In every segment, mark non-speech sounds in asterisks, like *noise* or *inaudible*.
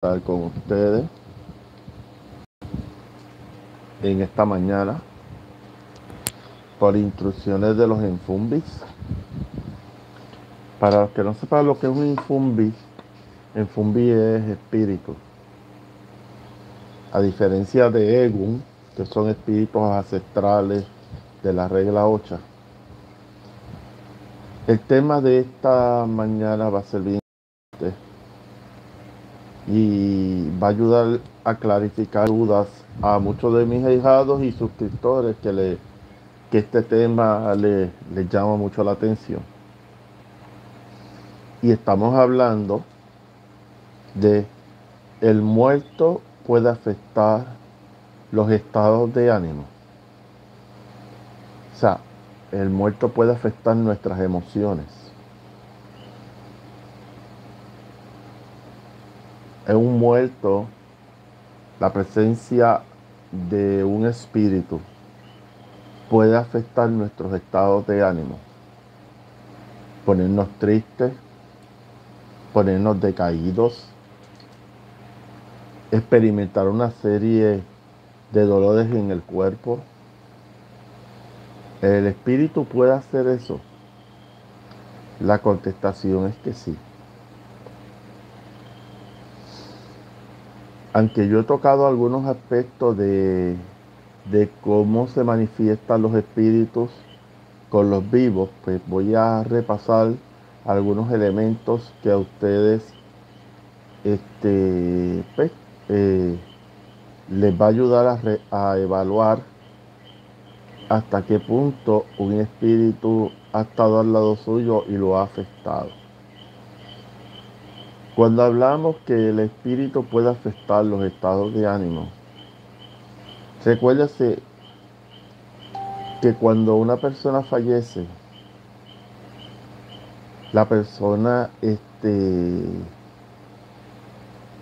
con ustedes en esta mañana por instrucciones de los infumbis. Para los que no sepan lo que es un infumbi, infumbi es espíritu. A diferencia de Egun, que son espíritus ancestrales de la regla 8. El tema de esta mañana va a ser bien y va a ayudar a clarificar dudas a muchos de mis hijados y suscriptores que, le, que este tema les le llama mucho la atención. Y estamos hablando de el muerto puede afectar los estados de ánimo. O sea, el muerto puede afectar nuestras emociones. En un muerto, la presencia de un espíritu puede afectar nuestros estados de ánimo, ponernos tristes, ponernos decaídos, experimentar una serie de dolores en el cuerpo. ¿El espíritu puede hacer eso? La contestación es que sí. Aunque yo he tocado algunos aspectos de, de cómo se manifiestan los espíritus con los vivos, pues voy a repasar algunos elementos que a ustedes este, pues, eh, les va a ayudar a, a, evaluar hasta qué punto un espíritu ha estado al lado suyo y lo ha afectado. Cuando hablamos que el espíritu puede afectar los estados de ánimo, recuérdese que cuando una persona fallece, la persona este,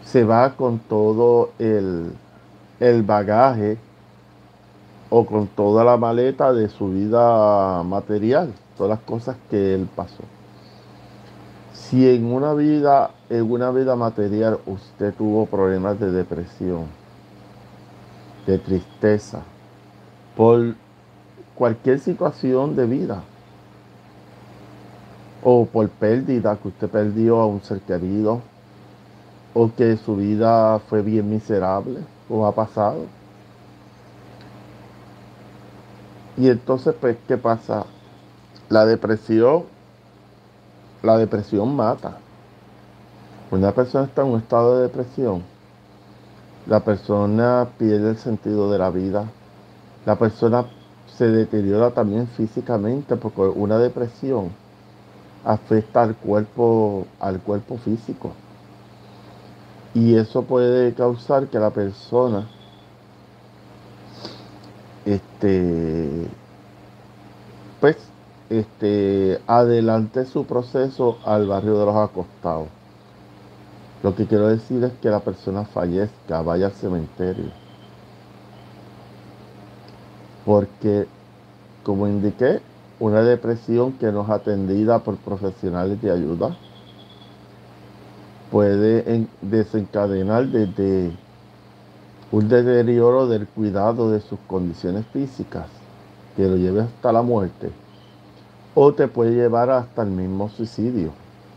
se va con todo el, el bagaje o con toda la maleta de su vida material, todas las cosas que él pasó. Si en una vida, en una vida material usted tuvo problemas de depresión, de tristeza, por cualquier situación de vida, o por pérdida que usted perdió a un ser querido, o que su vida fue bien miserable, o ha pasado. Y entonces, pues, ¿qué pasa? La depresión, la depresión mata. Una persona está en un estado de depresión, la persona pierde el sentido de la vida. La persona se deteriora también físicamente porque una depresión afecta al cuerpo, al cuerpo físico. Y eso puede causar que la persona este, este, adelante su proceso al barrio de los acostados. Lo que quiero decir es que la persona fallezca, vaya al cementerio. Porque, como indiqué, una depresión que no es atendida por profesionales de ayuda puede desencadenar desde un deterioro del cuidado de sus condiciones físicas que lo lleve hasta la muerte o te puede llevar hasta el mismo suicidio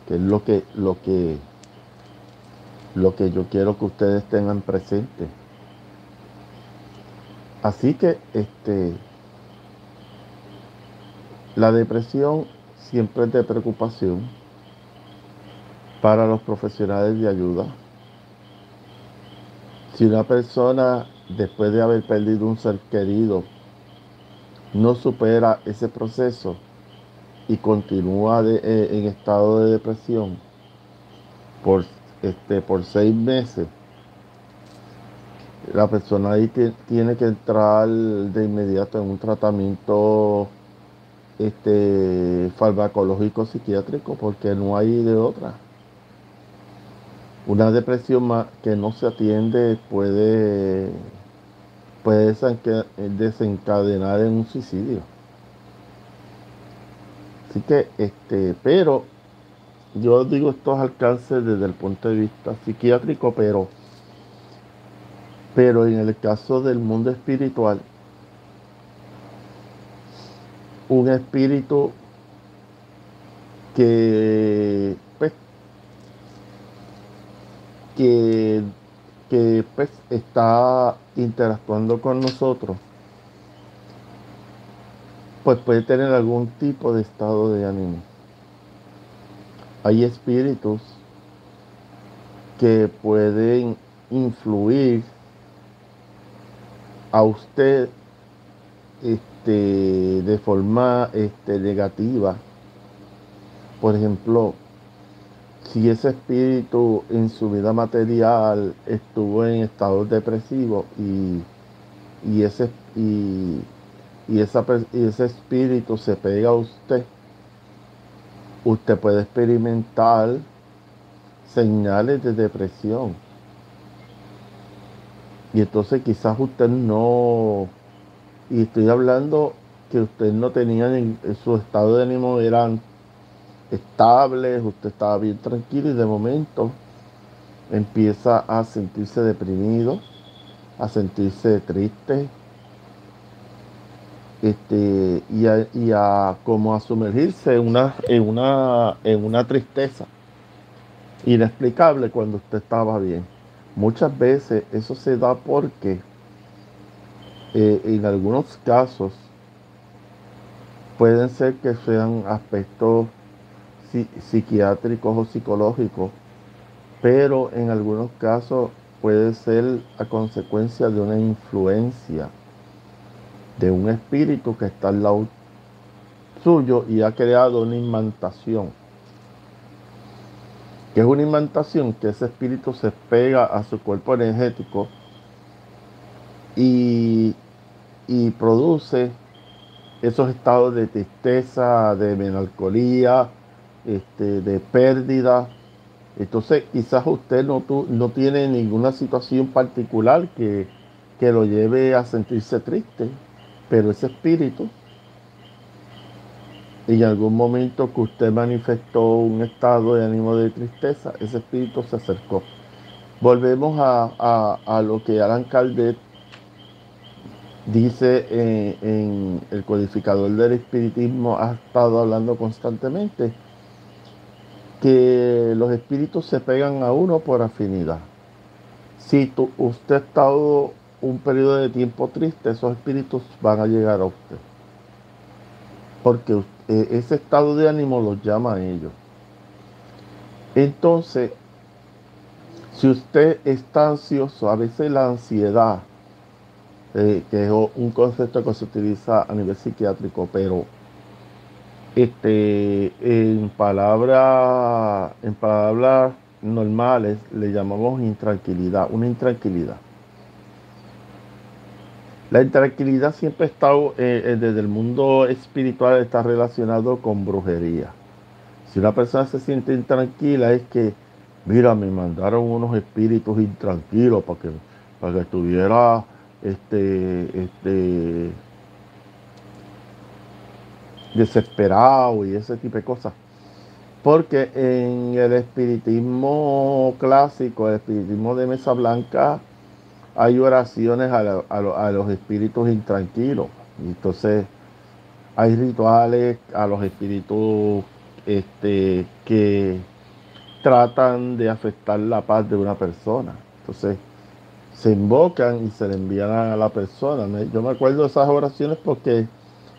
que es lo que lo que lo que yo quiero que ustedes tengan presente. Así que este la depresión siempre es de preocupación para los profesionales de ayuda. Si una persona, después de haber perdido un ser querido, no supera ese proceso y continúa eh, en estado de depresión por, este, por seis meses, la persona ahí tiene que entrar de inmediato en un tratamiento este, farmacológico psiquiátrico porque no hay de otra. Una depresión que no se atiende puede, puede desencadenar en un suicidio. Así que, este, pero yo digo estos alcances desde el punto de vista psiquiátrico, pero, pero en el caso del mundo espiritual, un espíritu que pues, que, que pues, está interactuando con nosotros pues puede tener algún tipo de estado de ánimo. Hay espíritus que pueden influir a usted este, de forma este, negativa. Por ejemplo, si ese espíritu en su vida material estuvo en estado depresivo y, y ese y y, ese espíritu se pega a usted, usted puede experimentar señales de depresión. Y entonces quizás usted no, y estoy hablando que usted no tenía en su estado de ánimo eran estables, usted estaba bien tranquilo y de momento empieza a sentirse deprimido, a sentirse triste, este, y, a, como a sumergirse en una, en, una, en una tristeza inexplicable cuando usted estaba bien. Muchas veces eso se da porque eh, en algunos casos pueden ser que sean aspectos psiquiátricos o psicológicos, pero en algunos casos puede ser a consecuencia de una influencia de un espíritu que está al lado suyo y ha creado una imantación. Que es una imantación que ese espíritu se pega a su cuerpo energético y, y produce esos estados de tristeza, de melancolía, este, de pérdida. Entonces quizás usted no, no tiene ninguna situación particular que, que lo lleve a sentirse triste. Pero ese espíritu, en algún momento que usted manifestó un estado de ánimo de tristeza, ese espíritu se acercó. Volvemos a, lo que Alan Caldet dice en, en, el codificador del espiritismo, ha estado hablando constantemente, que los espíritus se pegan a uno por afinidad. Si usted ha estado un periodo de tiempo triste, esos espíritus van a llegar a usted. Porque eh, ese estado de ánimo los llama a ellos. Entonces, si usted está ansioso, a veces la ansiedad, eh, que es un concepto que se utiliza a nivel psiquiátrico, pero este, en palabras en palabras normales le llamamos intranquilidad, una intranquilidad. La intranquilidad siempre ha estado, eh, eh, desde el mundo espiritual, está relacionado con brujería. Si una persona se siente intranquila es que, mira, me mandaron unos espíritus intranquilos para que, para que estuviera este, este, desesperado y ese tipo de cosas. Porque en el espiritismo clásico, el espiritismo de mesa blanca, hay oraciones a, los espíritus intranquilos. Entonces, hay rituales a los espíritus este, que tratan de afectar la paz de una persona. Entonces, se invocan y se le envían a la persona. Yo me acuerdo de esas oraciones porque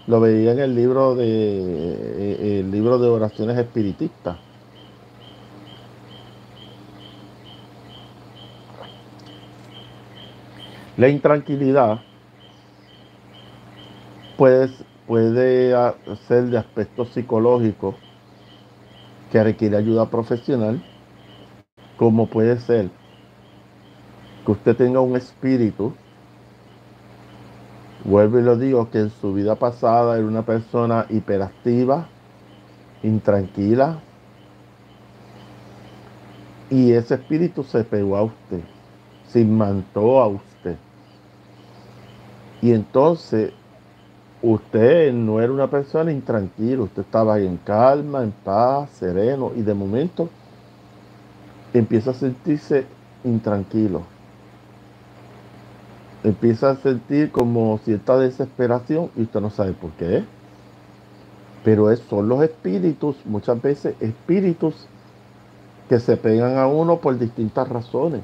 lo veía en el libro de eh, el libro de oraciones espiritistas. La intranquilidad puede, puede ser de aspecto psicológico que requiere ayuda profesional, como puede ser que usted tenga un espíritu, vuelvo y lo digo, que en su vida pasada era una persona hiperactiva, intranquila, y ese espíritu se pegó a usted, se imantó a usted. Y entonces usted no era una persona intranquila, usted estaba en calma, en paz, sereno, y de momento empieza a sentirse intranquilo. Empieza a sentir como cierta desesperación y usted no sabe por qué. Pero son los espíritus, muchas veces espíritus que se pegan a uno por distintas razones.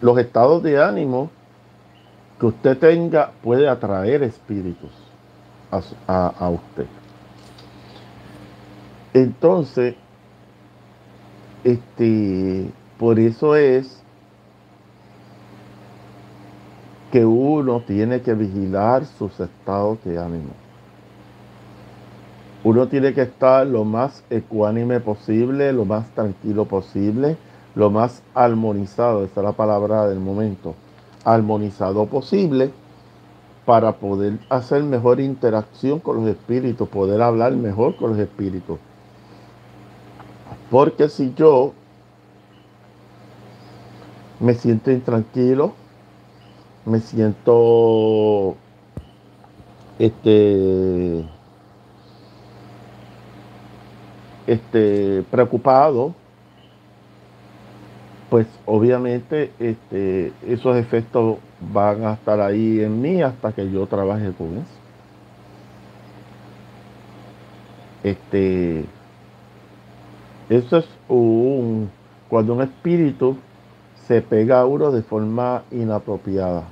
Los estados de ánimo que usted tenga puede atraer espíritus a, usted. Entonces, este, por eso es que uno tiene que vigilar sus estados de ánimo. Uno tiene que estar lo más ecuánime posible, lo más tranquilo posible, lo más armonizado, esa es la palabra del momento, armonizado posible para poder hacer mejor interacción con los espíritus, poder hablar mejor con los espíritus. Porque si yo me siento intranquilo, me siento este este preocupado pues obviamente este, esos efectos van a estar ahí en mí hasta que yo trabaje con eso. Este, eso es un, cuando un espíritu se pega a uno de forma inapropiada.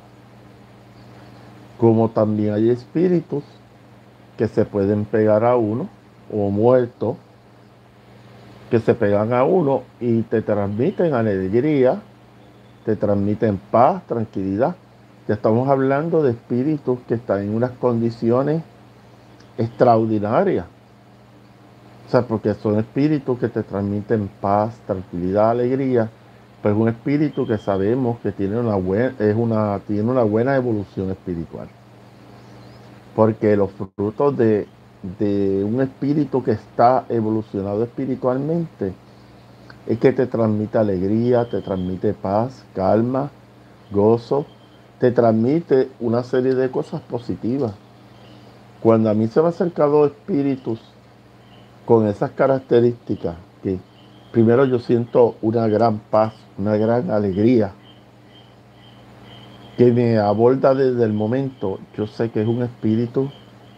Como también hay espíritus que se pueden pegar a uno o muertos que se pegan a uno y te transmiten alegría, te transmiten paz, tranquilidad. Ya estamos hablando de espíritus que están en unas condiciones extraordinarias. O sea, porque son espíritus que te transmiten paz, tranquilidad, alegría. Pues un espíritu que sabemos que tiene una buena, es una, tiene una buena evolución espiritual. Porque los frutos de de un espíritu que está evolucionado espiritualmente es que te transmite alegría, te transmite paz, calma, gozo, te transmite una serie de cosas positivas. Cuando a mí se me han acercado espíritus con esas características, que primero yo siento una gran paz, una gran alegría, que me aborda desde el momento, yo sé que es un espíritu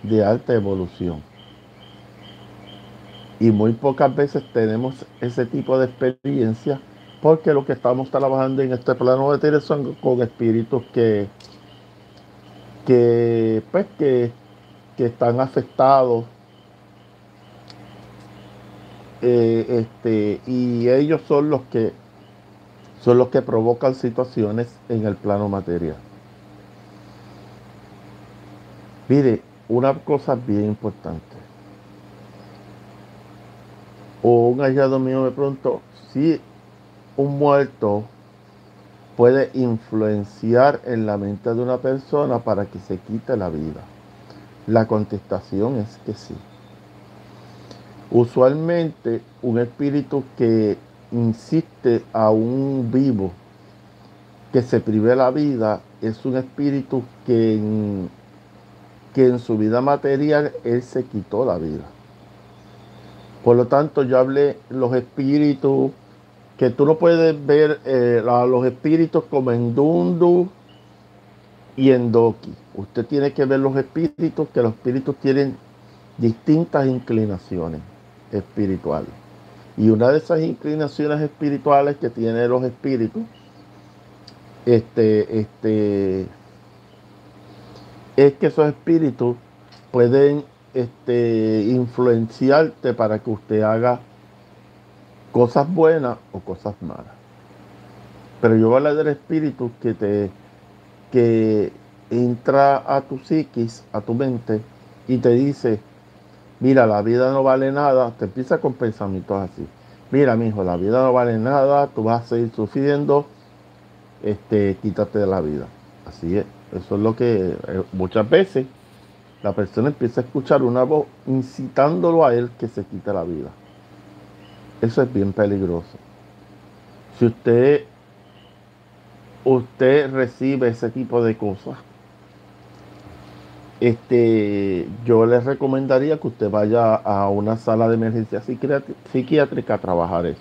de alta evolución. Y muy pocas veces tenemos ese tipo de experiencia porque lo que estamos trabajando en este plano de tierra son con espíritus que, que, pues, que, que están afectados eh, este, y ellos son los que son los que provocan situaciones en el plano material. Mire, una cosa bien importante. O un hallado mío me preguntó si un muerto puede influenciar en la mente de una persona para que se quite la vida. La contestación es que sí. Usualmente un espíritu que insiste a un vivo que se prive la vida es un espíritu que que en su vida material Él se quitó la vida. Por lo tanto, yo hablé los espíritus, que tú no puedes ver eh, los espíritus como en Dundu y en Doki. Usted tiene que ver los espíritus, que los espíritus tienen distintas inclinaciones espirituales. Y una de esas inclinaciones espirituales que tienen los espíritus, este, este, es que esos espíritus pueden este, influenciarte para que usted haga cosas buenas o cosas malas. Pero yo voy a hablar del espíritu que te que entra a tu psiquis, a tu mente, y te dice, mira, la vida no vale nada, te empieza con pensamientos así. Mira, mi hijo, la vida no vale nada, tú vas a seguir sufriendo, este, quítate de la vida. Así es. Eso es lo que eh, muchas veces la persona empieza a escuchar una voz incitándolo a él que se quite la vida. Eso es bien peligroso. Si usted, usted recibe ese tipo de cosas, este, yo les recomendaría que usted vaya a una sala de emergencia psiquiátrica a trabajar eso.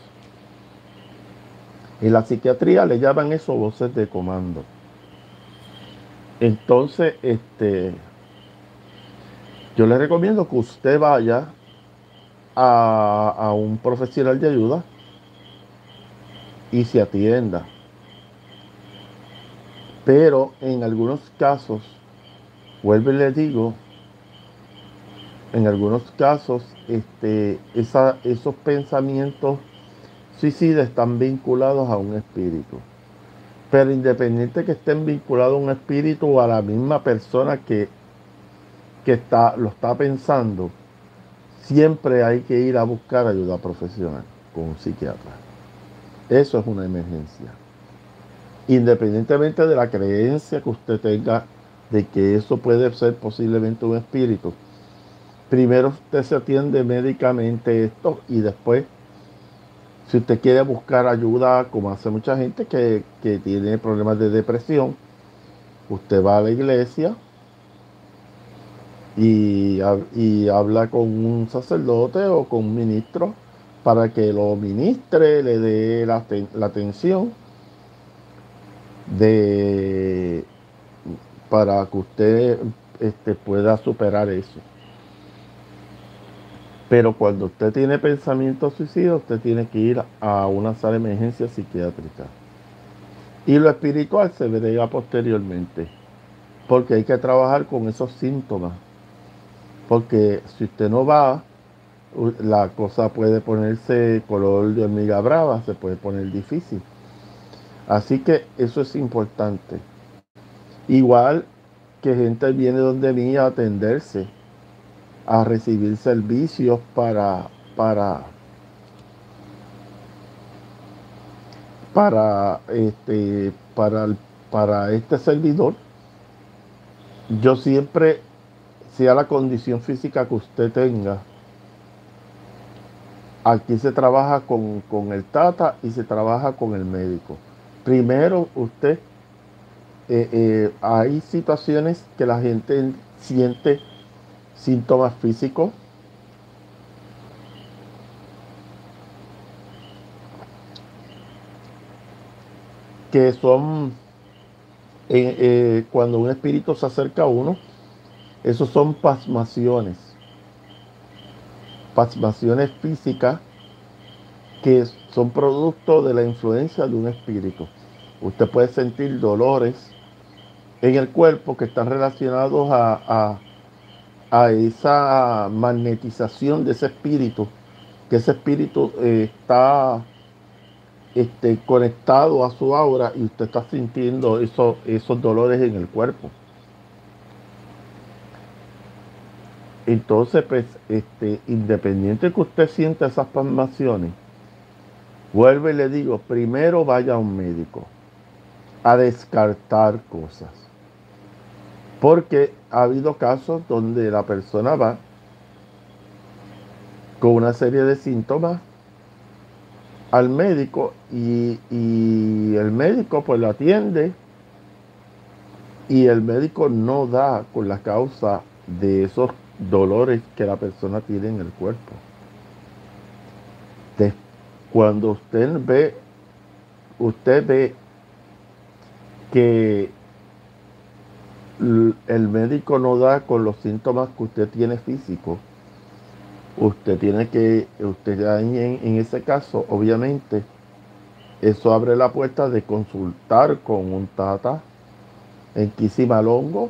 En la psiquiatría le llaman eso voces de comando. Entonces, este, yo le recomiendo que usted vaya a, a un profesional de ayuda y se atienda. Pero en algunos casos, vuelvo y le digo, en algunos casos, este, esos pensamientos suicidas están vinculados a un espíritu. Pero independiente que estén vinculados a un espíritu o a la misma persona que, que está, lo está pensando, siempre hay que ir a buscar ayuda profesional con un psiquiatra. Eso es una emergencia independientemente de la creencia que usted tenga de que eso puede ser posiblemente un espíritu, primero usted se atiende médicamente esto y después, si usted quiere buscar ayuda, como hace mucha gente que, tiene problemas de depresión, usted va a la iglesia y, habla con un sacerdote o con un ministro para que lo ministre, le dé la, la atención de para que usted este, pueda superar eso. Pero cuando usted tiene pensamiento suicida, usted tiene que ir a una sala de emergencia psiquiátrica. Y lo espiritual se verá posteriormente, porque hay que trabajar con esos síntomas. Porque si usted no va, la cosa puede ponerse color de hormiga brava, se puede poner difícil. Así que eso es importante. Igual que gente viene donde mí a atenderse, a recibir servicios para, para, para, este, para, para este servidor. Yo siempre, sea la condición física que usted tenga, aquí se trabaja con, con el tata y se trabaja con el médico primero usted, eh, eh, hay situaciones que la gente siente síntomas físicos. que son eh, cuando un espíritu se acerca a uno, esos son pasmaciones, pasmaciones físicas que son producto de la influencia de un espíritu. Usted puede sentir dolores en el cuerpo que están relacionados a, esa magnetización de ese espíritu, que ese espíritu eh, está este, conectado a su aura y usted está sintiendo esos, esos dolores en el cuerpo. Entonces, pues, este, independiente que usted sienta esas palmaciones, Vuelvo y le digo, primero vaya a un médico a descartar cosas. Porque ha habido casos donde la persona va con una serie de síntomas al médico y, el médico pues lo atiende y el médico no da con la causa de esos dolores que la persona tiene en el cuerpo. Cuando usted ve, usted ve que el médico no da con los síntomas que usted tiene físicos, usted tiene que, usted en, en ese caso, obviamente, eso abre la puerta de consultar con un tata en Quisimalongo,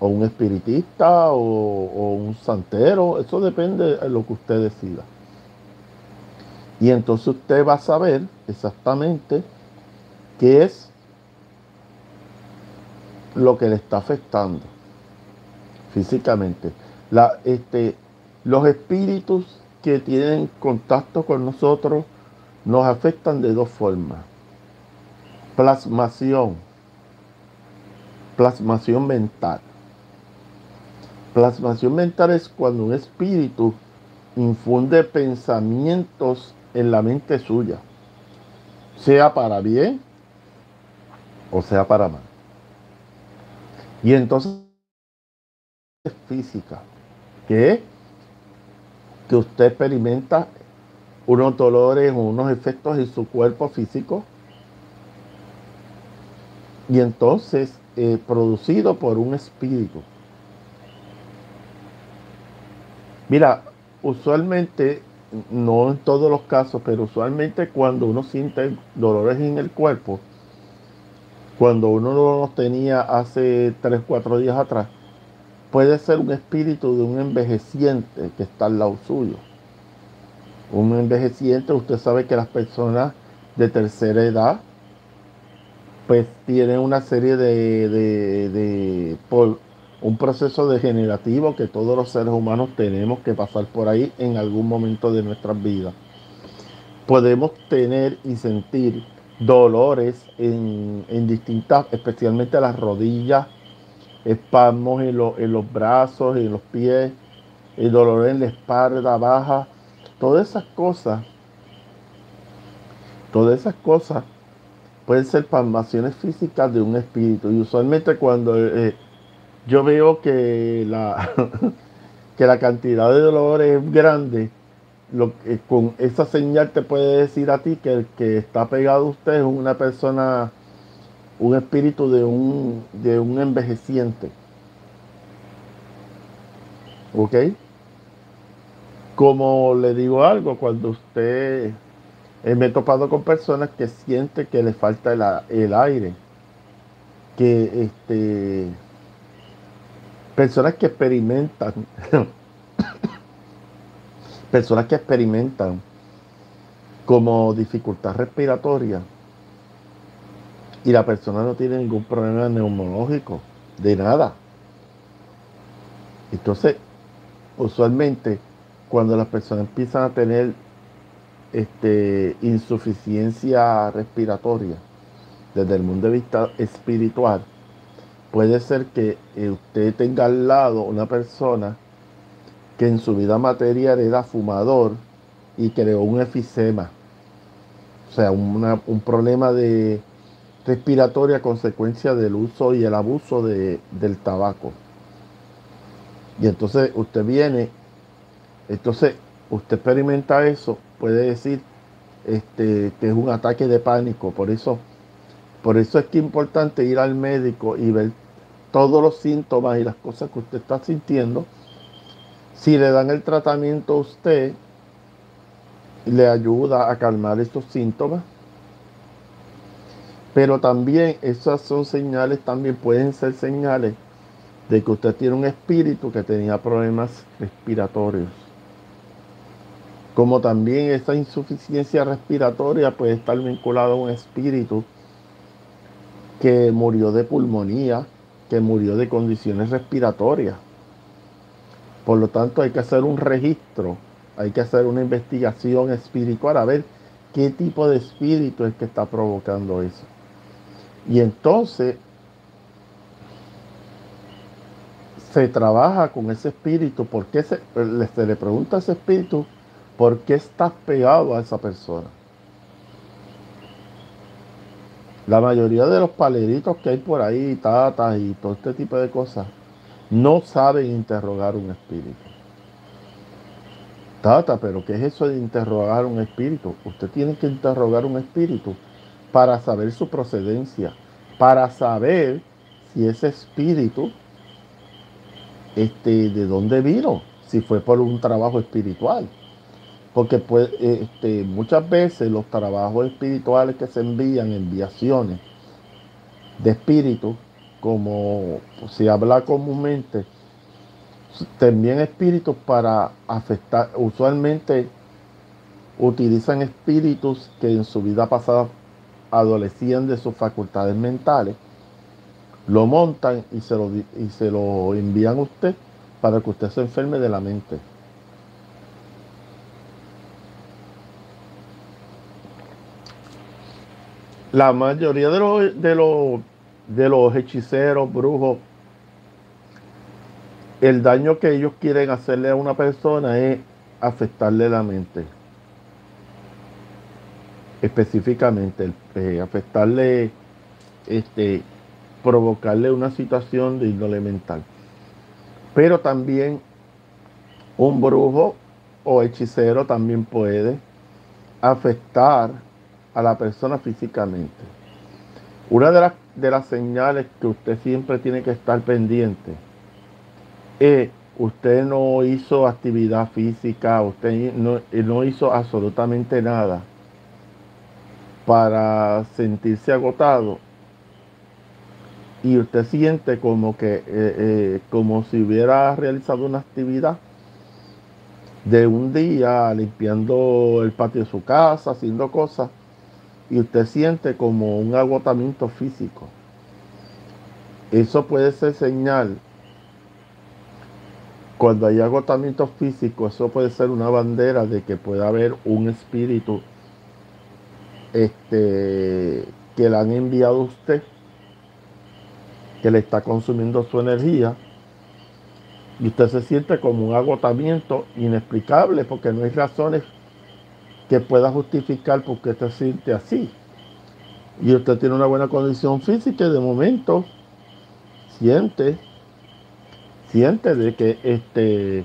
o un espiritista, o, o un santero, eso depende de lo que usted decida. Y entonces usted va a saber exactamente qué es lo que le está afectando físicamente. Este, los espíritus que tienen contacto con nosotros nos afectan de dos formas. Plasmación, plasmación mental. Plasmación mental es cuando un espíritu infunde pensamientos en la mente suya, sea para bien o sea para mal. Y entonces física, que es que usted experimenta unos dolores unos efectos en su cuerpo físico y entonces eh, producido por un espíritu. Mira, usualmente, no en todos los casos, pero usualmente cuando uno siente dolores en el cuerpo, cuando uno no los tenía hace 3, 4 días atrás, puede ser un espíritu de un envejeciente que está al lado suyo. Un envejeciente, usted sabe que las personas de tercera edad, pues tienen una serie de, de, por un proceso degenerativo que todos los seres humanos tenemos que pasar por ahí en algún momento de nuestras vidas. Podemos tener y sentir dolores en, distintas, especialmente las rodillas, espasmos en, en los brazos, en los pies, el dolor en la espalda baja, todas esas cosas, todas esas cosas pueden ser palmaciones físicas de un espíritu. Y usualmente cuando eh, yo veo que la, *laughs* que la cantidad de dolor es grande, lo, con esa señal te puede decir a ti que el que está pegado a usted es una persona, un espíritu de un, de un envejeciente. ¿Ok? Como le digo algo, cuando usted, eh, me he topado con personas que siente que le falta el, el aire, que este, personas que experimentan *laughs* personas que experimentan como dificultad respiratoria y la persona no tiene ningún problema neumológico, de nada. Entonces, usualmente, cuando las personas empiezan a tener este, insuficiencia respiratoria desde el mundo de vista espiritual, puede ser que usted tenga al lado una persona que en su vida material era fumador y creó un efisema, o sea, un problema de respiratorio a consecuencia del uso y el abuso de, del tabaco. Y entonces usted viene, entonces usted experimenta eso, puede decir este, que es un ataque de pánico, por eso, por eso es que es importante ir al médico y ver todos los síntomas y las cosas que usted está sintiendo si le dan el tratamiento a usted, le ayuda a calmar estos síntomas. Pero también esas son señales, también pueden ser señales de que usted tiene un espíritu que tenía problemas respiratorios. Como también esa insuficiencia respiratoria puede estar vinculada a un espíritu que murió de pulmonía, que murió de condiciones respiratorias. Por lo tanto, hay que hacer un registro, hay que hacer una investigación espiritual a ver qué tipo de espíritu es que está provocando eso. Y entonces se trabaja con ese espíritu, porque se, se le pregunta a ese espíritu, ¿por qué estás pegado a esa persona? La mayoría de los paleritos que hay por ahí, tatas y todo este tipo de cosas, no saben interrogar un espíritu. Tata, pero ¿qué es eso de interrogar un espíritu? Usted tiene que interrogar un espíritu para saber su procedencia, para saber si ese espíritu, este, de dónde vino, si fue por un trabajo espiritual. Porque pues, este, muchas veces los trabajos espirituales que se envían, enviaciones de espíritus, como se habla comúnmente, también espíritus para afectar, usualmente utilizan espíritus que en su vida pasada adolecían de sus facultades mentales, lo montan y se lo, y se lo envían a usted para que usted se enferme de la mente. La mayoría de los, de los de los hechiceros, brujos, el daño que ellos quieren hacerle a una persona es afectarle la mente. Específicamente, eh, afectarle, este, provocarle una situación de índole mental. Pero también un brujo o hechicero también puede afectar a la persona físicamente. Una de las, de las señales que usted siempre tiene que estar pendiente. Es usted no hizo actividad física, usted no, no hizo absolutamente nada para sentirse agotado. Y usted siente como que eh, eh, como si hubiera realizado una actividad de un día limpiando el patio de su casa, haciendo cosas, y usted siente como un agotamiento físico. Eso puede ser señal. Cuando hay agotamiento físico, eso puede ser una bandera de que puede haber un espíritu este, que le han enviado a usted, que le está consumiendo su energía, y usted se siente como un agotamiento inexplicable porque no hay razones que pueda justificar por qué se siente así. Y usted tiene una buena condición física y de momento siente, siente de que este,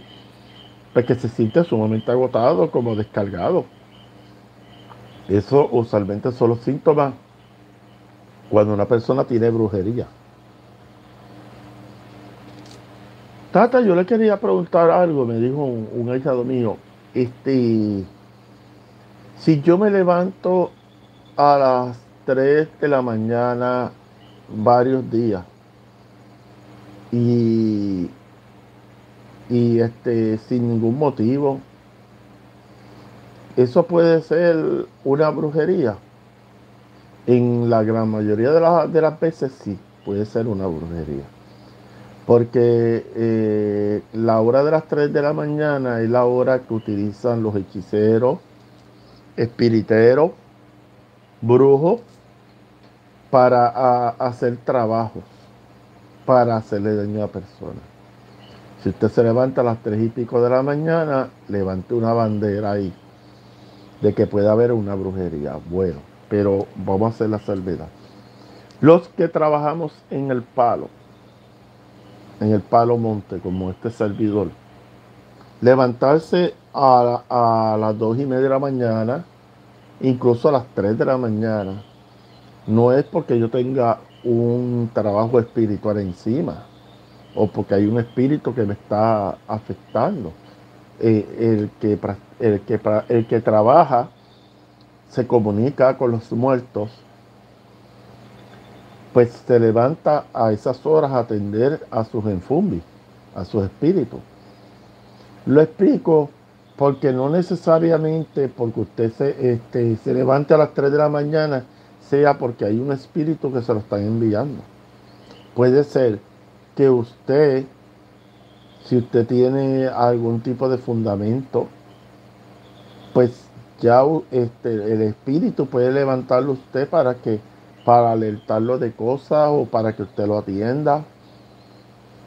pues que se siente sumamente agotado, como descargado. Eso usualmente son los síntomas cuando una persona tiene brujería. Tata, yo le quería preguntar algo, me dijo un, un mío. Este, si yo me levanto a las 3 de la mañana varios días y, y este, sin ningún motivo, eso puede ser una brujería. En la gran mayoría de, de las veces sí, puede ser una brujería. Porque eh, la hora de las 3 de la mañana es la hora que utilizan los hechiceros, espiriteros, brujos, para hacer trabajos, para hacerle daño a personas. Si usted se levanta a las 3 y pico de la mañana, levante una bandera ahí de que puede haber una brujería. Bueno, pero vamos a hacer la salvedad. Los que trabajamos en el palo, en el palo monte, como este servidor, levantarse a, las dos y media de la mañana, incluso a las 3 de la mañana, no es porque yo tenga un trabajo espiritual encima o porque hay un espíritu que me está afectando. Eh, el, que, el, que, el que trabaja se comunica con los muertos pues se levanta a esas horas a atender a sus enfumbis, a sus espíritus. Lo explico porque no necesariamente porque usted se, este, se levante a las 3 de la mañana sea porque hay un espíritu que se lo están enviando. Puede ser que usted, si usted tiene algún tipo de fundamento, pues ya este, el espíritu puede levantarlo usted para que para alertarlo de cosas o para que usted lo atienda.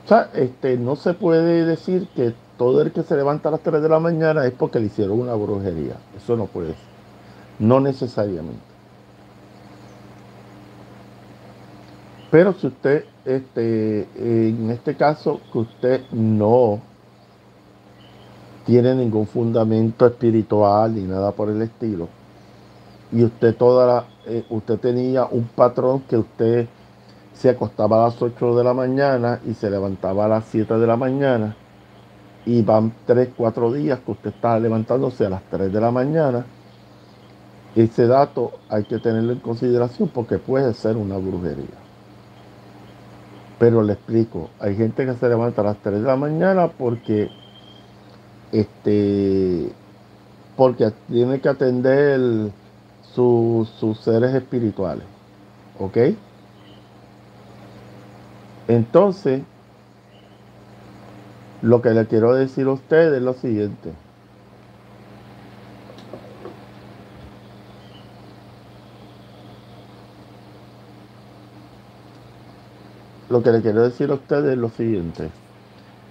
O sea, este, no se puede decir que todo el que se levanta a las 3 de la mañana es porque le hicieron una brujería. Eso no puede ser. No necesariamente. Pero si usted, este, en este caso, que usted no tiene ningún fundamento espiritual ni nada por el estilo, y usted toda la, eh, usted tenía un patrón que usted se acostaba a las 8 de la mañana y se levantaba a las 7 de la mañana y van 3, 4 días que usted está levantándose a las 3 de la mañana. Ese dato hay que tenerlo en consideración porque puede ser una brujería. Pero le explico, hay gente que se levanta a las 3 de la mañana porque este porque tiene que atender sus seres espirituales. ¿Ok? Entonces, lo que le quiero decir a ustedes es lo siguiente. Lo que le quiero decir a ustedes es lo siguiente.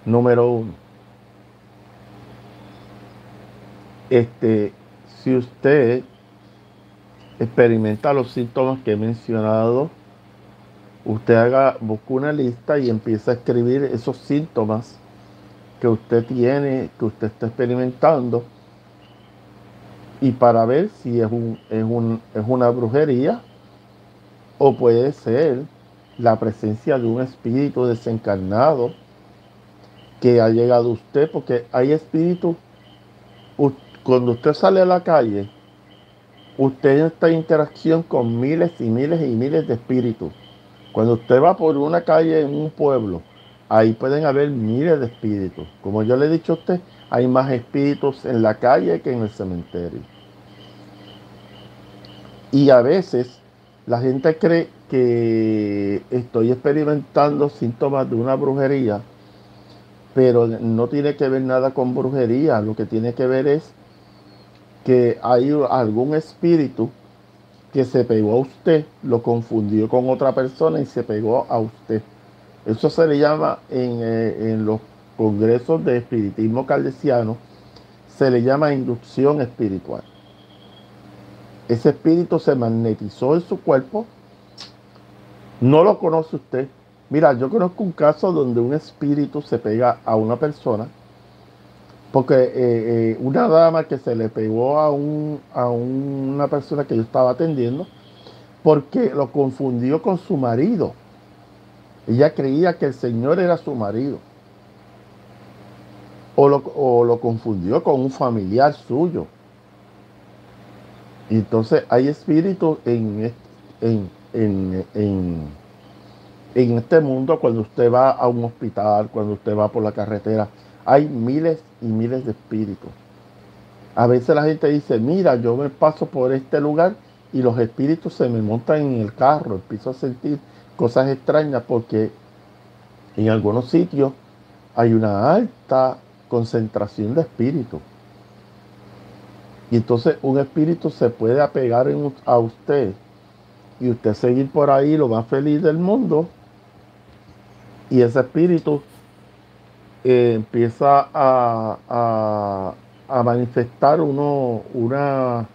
Número uno. Este, si usted experimenta los síntomas que he mencionado, usted haga, busque una lista y empieza a escribir esos síntomas que usted tiene, que usted está experimentando, y para ver si es, un, es, un, es una brujería o puede ser la presencia de un espíritu desencarnado que ha llegado a usted, porque hay espíritus, cuando usted sale a la calle, usted está en interacción con miles y miles y miles de espíritus. Cuando usted va por una calle en un pueblo, ahí pueden haber miles de espíritus. Como yo le he dicho a usted, hay más espíritus en la calle que en el cementerio. Y a veces la gente cree que estoy experimentando síntomas de una brujería, pero no tiene que ver nada con brujería. Lo que tiene que ver es que hay algún espíritu que se pegó a usted, lo confundió con otra persona y se pegó a usted. Eso se le llama en, eh, en los congresos de espiritismo caldesiano, se le llama inducción espiritual. Ese espíritu se magnetizó en su cuerpo. No lo conoce usted. Mira, yo conozco un caso donde un espíritu se pega a una persona. Porque eh, eh, una dama que se le pegó a, un, a una persona que yo estaba atendiendo, porque lo confundió con su marido. Ella creía que el Señor era su marido. O lo, o lo confundió con un familiar suyo. Entonces hay espíritus en, en, este mundo cuando usted va a un hospital, cuando usted va por la carretera. Hay miles y miles de espíritus. A veces la gente dice, mira, yo me paso por este lugar y los espíritus se me montan en el carro, empiezo a sentir cosas extrañas porque en algunos sitios hay una alta concentración de espíritus. Y entonces un espíritu se puede apegar a usted y usted seguir por ahí lo más feliz del mundo. Y ese espíritu eh, empieza a, manifestar uno, una,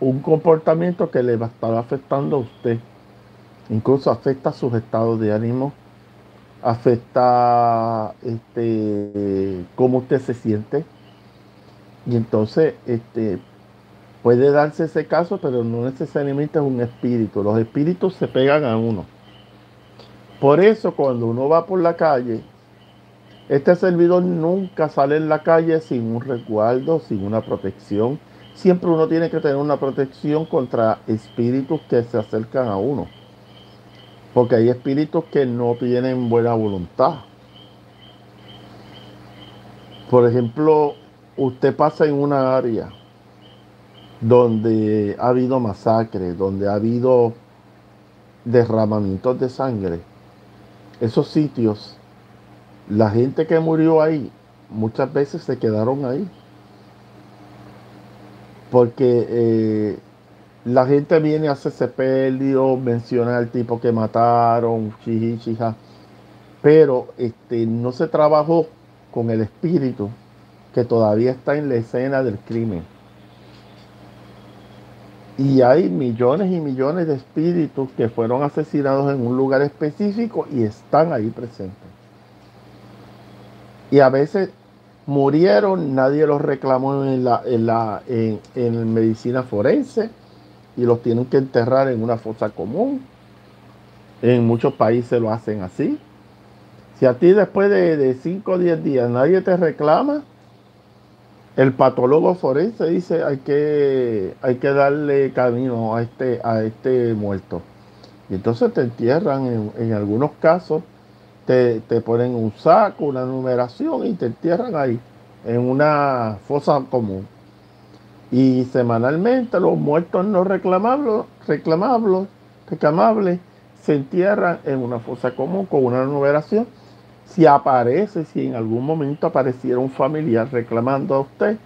un comportamiento que le va a estar afectando a usted. Incluso afecta sus estados de ánimo, afecta este, cómo usted se siente y entonces este, puede darse ese caso, pero no necesariamente es un espíritu. Los espíritus se pegan a uno. Por eso cuando uno va por la calle, este servidor nunca sale en la calle sin un resguardo, sin una protección. Siempre uno tiene que tener una protección contra espíritus que se acercan a uno. Porque hay espíritus que no tienen buena voluntad. Por ejemplo, usted pasa en una área donde ha habido masacre, donde ha habido derramamientos de sangre, esos sitios, la gente que murió ahí, muchas veces se quedaron ahí. Porque eh, la gente viene a hacer sepelio, menciona al tipo que mataron, pero este, no se trabajó con el espíritu que todavía está en la escena del crimen. Y hay millones y millones de espíritus que fueron asesinados en un lugar específico y están ahí presentes. Y a veces murieron, nadie los reclamó en la, en la en, medicina forense y los tienen que enterrar en una fosa común. En muchos países lo hacen así. Si a ti después de 5 o 10 días nadie te reclama, el patólogo forense dice hay que, hay que darle camino a este, a este muerto. Y entonces te entierran, en, algunos casos te, ponen un saco, una numeración y te entierran ahí, en una fosa común. Y semanalmente los muertos no reclamables, reclamables, reclamables se entierran en una fosa común con una numeración si aparece, si en algún momento apareciera un familiar reclamando a usted,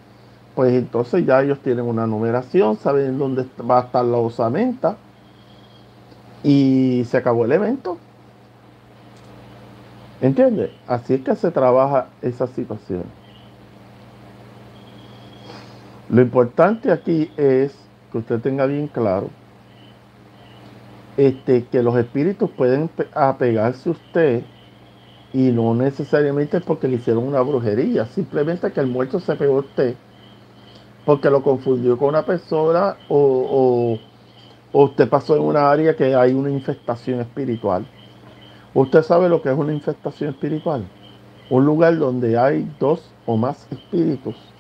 pues entonces ya ellos tienen una numeración, saben dónde va a estar la osamenta y se acabó el evento. ¿Entiende? Así es que se trabaja esa situación. Lo importante aquí es que usted tenga bien claro este, que los espíritus pueden apegarse a usted Y no necesariamente porque le hicieron una brujería, simplemente que el muerto se pegó a usted porque lo confundió con una persona o, o usted pasó en una área que hay una infestación espiritual. Usted sabe lo que es una infestación espiritual. Un lugar donde hay dos o más espíritus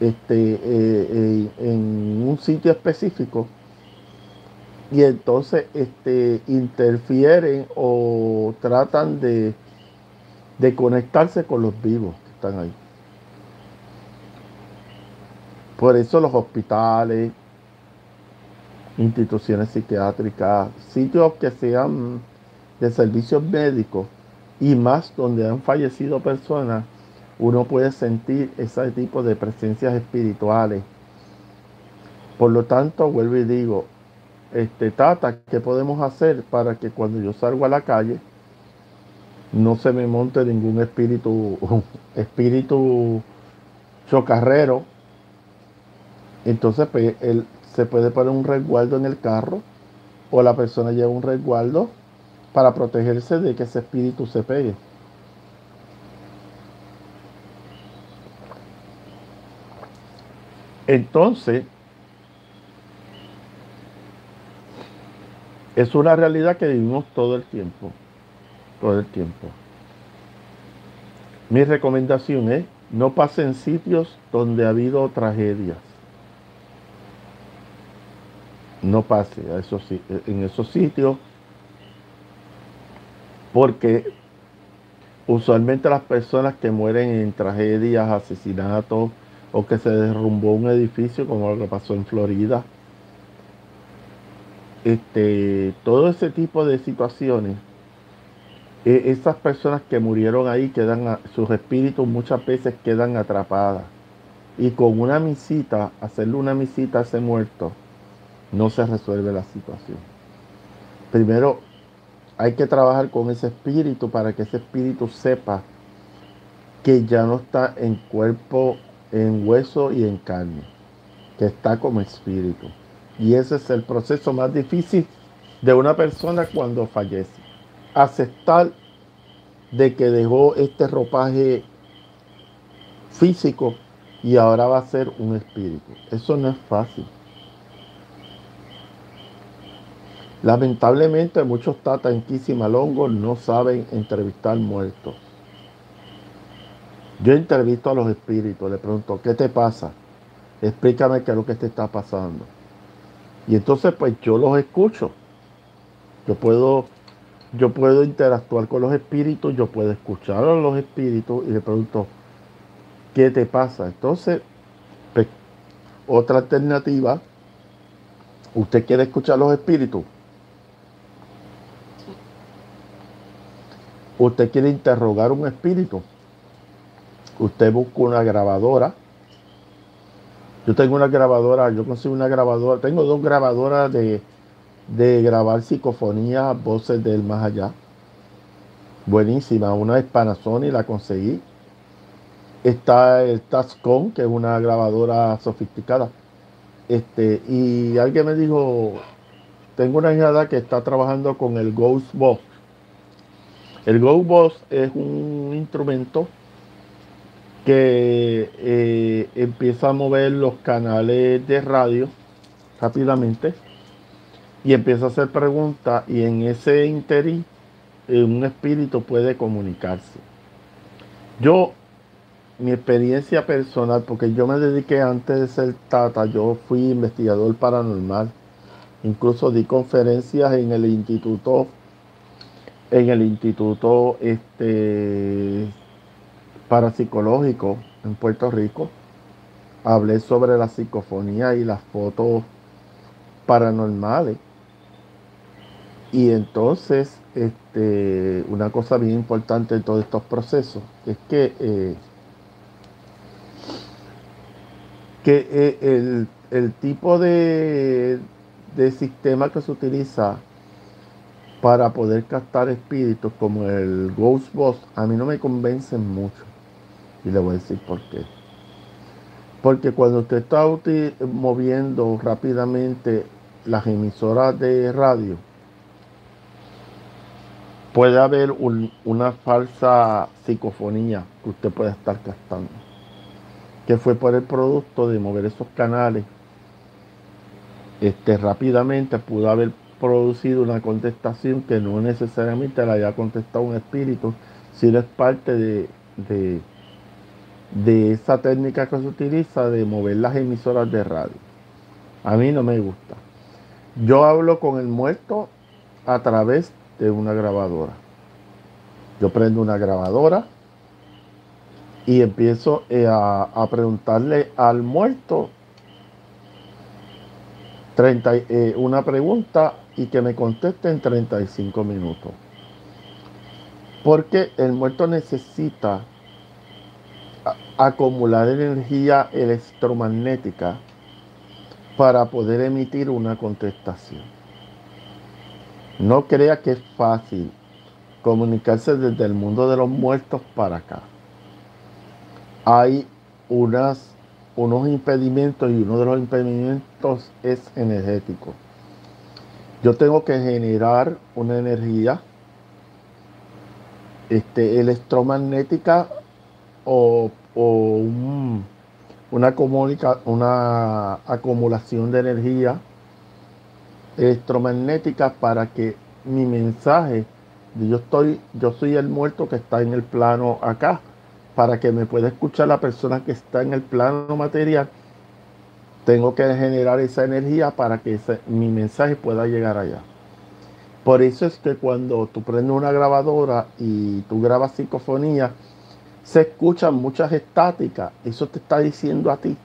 este, eh, eh, en un sitio específico y entonces este, interfieren o tratan de, de conectarse con los vivos que están ahí. Por eso los hospitales, instituciones psiquiátricas, sitios que sean de servicios médicos y más donde han fallecido personas, uno puede sentir ese tipo de presencias espirituales. Por lo tanto, vuelvo y digo, este Tata, ¿qué podemos hacer para que cuando yo salgo a la calle no se me monte ningún espíritu, *laughs* espíritu chocarrero? Entonces, pues, se puede poner un resguardo en el carro o la persona lleva un resguardo para protegerse de que ese espíritu se pegue. Entonces, es una realidad que vivimos todo el tiempo, todo el tiempo. Mi recomendación es no pasen sitios donde ha habido tragedias. No pase a esos, en esos sitios porque usualmente las personas que mueren en tragedias, asesinatos, o que se derrumbó un edificio como lo que pasó en Florida. Este, todo ese tipo de situaciones, e, esas personas que murieron ahí quedan, sus espíritus muchas veces quedan atrapadas. Y con una misita, hacerle una misita a ese muerto, no se resuelve la situación. Primero hay que trabajar con ese espíritu para que ese espíritu sepa que ya no está en cuerpo en hueso y en carne, que está como espíritu. Y ese es el proceso más difícil de una persona cuando fallece. Aceptar de que dejó este ropaje físico y ahora va a ser un espíritu. Eso no es fácil. Lamentablemente muchos tatas en no saben entrevistar muertos. Yo entrevisto a los espíritus, le pregunto, ¿qué te pasa? Explícame qué es lo que te está pasando. Y entonces pues yo los escucho. Yo puedo, yo puedo interactuar con los espíritus, yo puedo escuchar a los espíritus y le pregunto, ¿qué te pasa? Entonces, pues, otra alternativa, ¿usted quiere escuchar a los espíritus? ¿Usted quiere interrogar un espíritu? Usted busca una grabadora. Yo tengo una grabadora, yo consigo una grabadora, tengo dos grabadoras de, de grabar psicofonía, voces del más allá. Buenísima, una es Panasonic, la conseguí. Está el Tascom, que es una grabadora sofisticada. Este, y alguien me dijo, tengo una hija que está trabajando con el Ghost Box. El Ghost Box es un instrumento que eh, empieza a mover los canales de radio rápidamente y empieza a hacer preguntas y en ese interín eh, un espíritu puede comunicarse. Yo, mi experiencia personal, porque yo me dediqué antes de ser tata, yo fui investigador paranormal, incluso di conferencias en el instituto, en el instituto este, parapsicológico en Puerto Rico. Hablé sobre la psicofonía y las fotos paranormales. Y entonces, este, una cosa bien importante en todos estos procesos es que, eh, que eh, el, el, tipo de, de sistema que se utiliza para poder captar espíritus como el Ghost Boss a mí no me convencen mucho. Y le voy a decir por qué. Porque cuando usted está moviendo rápidamente las emisoras de radio, puede haber una falsa psicofonía que usted puede estar gastando, que fue por el producto de mover esos canales. Este, rápidamente pudo haber producido una contestación que no necesariamente la haya contestado un espíritu, sino es parte de, de, de esa técnica que se utiliza de mover las emisoras de radio. A mí no me gusta. Yo hablo con el muerto a través de una grabadora. Yo prendo una grabadora y empiezo eh, a, preguntarle al muerto 30, eh, una pregunta y que me conteste en 35 minutos. Porque el muerto necesita acumular energía electromagnética para poder emitir una contestación. No crea que es fácil comunicarse desde el mundo de los muertos para acá. Hay unas, unos impedimentos y uno de los impedimentos es energético. Yo tengo que generar una energía este, electromagnética o, una, una acumulación de energía electromagnética para que mi mensaje yo estoy, yo soy el muerto que está en el plano acá, para que me pueda escuchar la persona que está en el plano material, tengo que generar esa energía para que mi mensaje pueda llegar allá. Por eso es que cuando tú prendes una grabadora y tú grabas psicofonía, se escuchan muchas estáticas. Eso te está diciendo a ti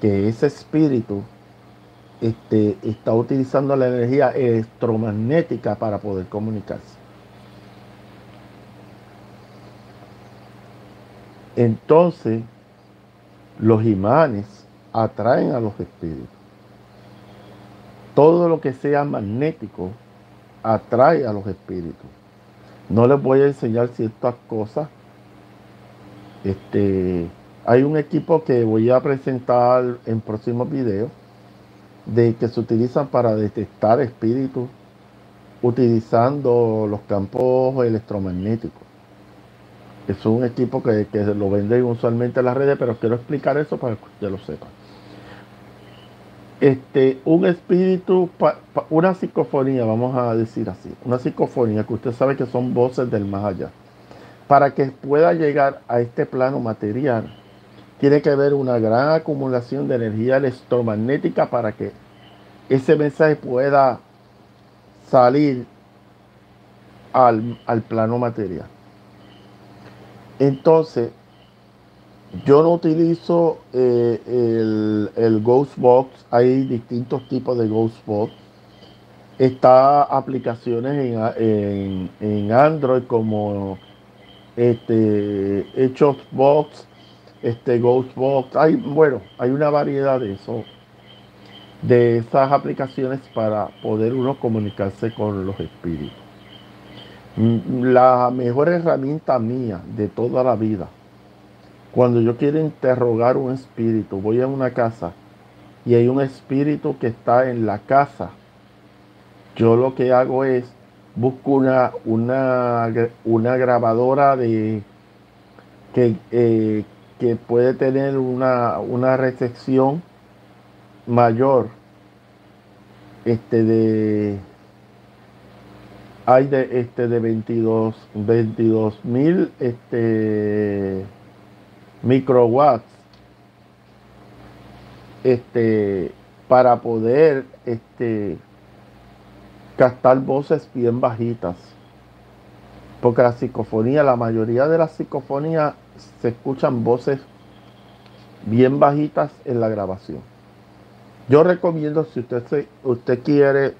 que ese espíritu este, está utilizando la energía electromagnética para poder comunicarse. Entonces, los imanes atraen a los espíritus. Todo lo que sea magnético atrae a los espíritus. No les voy a enseñar ciertas cosas. Este, hay un equipo que voy a presentar en próximos videos de que se utilizan para detectar espíritus utilizando los campos electromagnéticos. Es un equipo que, lo venden usualmente en las redes, pero quiero explicar eso para que usted lo sepa. Este, un espíritu, una psicofonía, vamos a decir así, una psicofonía que usted sabe que son voces del más allá. Para que pueda llegar a este plano material, tiene que haber una gran acumulación de energía electromagnética para que ese mensaje pueda salir al, plano material. Entonces, yo no utilizo eh, el, el Ghost Box, hay distintos tipos de Ghost Box. Está aplicaciones en, en Android como este Hechos Box, este Ghostbox, hay, bueno, hay una variedad de eso, de esas aplicaciones para poder uno comunicarse con los espíritus. Mm, la mejor herramienta mía de toda la vida, cuando yo quiero interrogar un espíritu, voy a una casa y hay un espíritu que está en la casa, yo lo que hago es busco una, una, una grabadora de que, eh, que puede tener una, una recepción mayor este de hay de este de 22 22 mil este microwatts este para poder este captar voces bien bajitas porque la psicofonía la mayoría de las psicofonías se escuchan voces bien bajitas en la grabación. Yo recomiendo, si usted, usted quiere,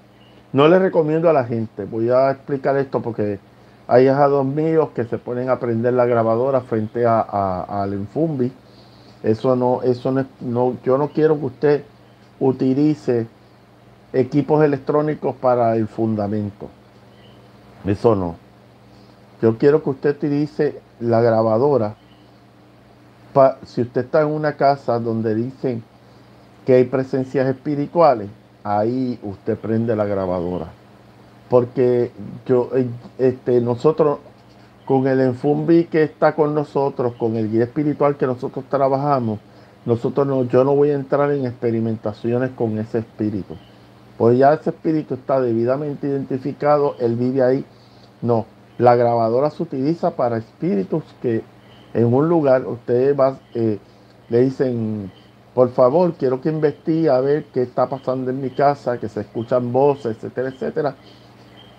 no le recomiendo a la gente, voy a explicar esto porque hay hijados míos que se ponen a prender la grabadora frente al Infumbi. Eso no, eso no, no, yo no quiero que usted utilice equipos electrónicos para el fundamento. Eso no. Yo quiero que usted utilice la grabadora si usted está en una casa donde dicen que hay presencias espirituales, ahí usted prende la grabadora. porque yo, eh, este, nosotros, con el Enfumbi que está con nosotros, con el guía espiritual que nosotros trabajamos, nosotros no, yo no voy a entrar en experimentaciones con ese espíritu. Pues ya ese espíritu está debidamente identificado, él vive ahí. No, la grabadora se utiliza para espíritus que en un lugar ustedes va, eh, le dicen, por favor, quiero que investigue a ver qué está pasando en mi casa, que se escuchan voces, etcétera, etcétera.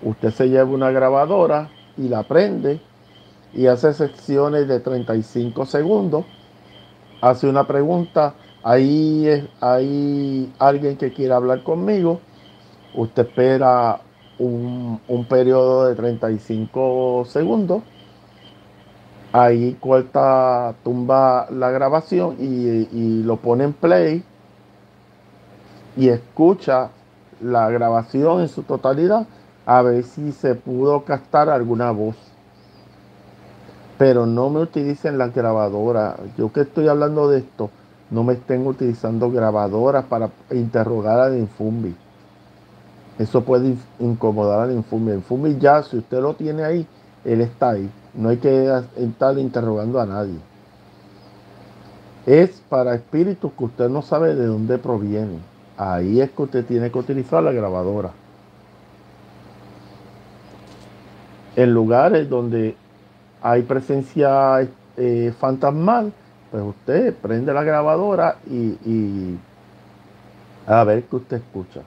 Usted se lleva una grabadora y la prende y hace secciones de 35 segundos. Hace una pregunta, ahí hay alguien que quiere hablar conmigo. Usted espera un, periodo de 35 segundos. Ahí corta, tumba la grabación y, y lo pone en play y escucha la grabación en su totalidad a ver si se pudo captar alguna voz. Pero no me utilicen las grabadoras. Yo que estoy hablando de esto, no me estén utilizando grabadoras para interrogar al Infumbi. Eso puede incomodar al Infumbi. El Infumbi ya, si usted lo tiene ahí, él está ahí. No hay que estar interrogando a nadie. Es para espíritus que usted no sabe de dónde provienen. Ahí es que usted tiene que utilizar la grabadora. en lugares donde hay presencia eh, fantasmal, pues usted prende la grabadora y, a ver qué usted escucha.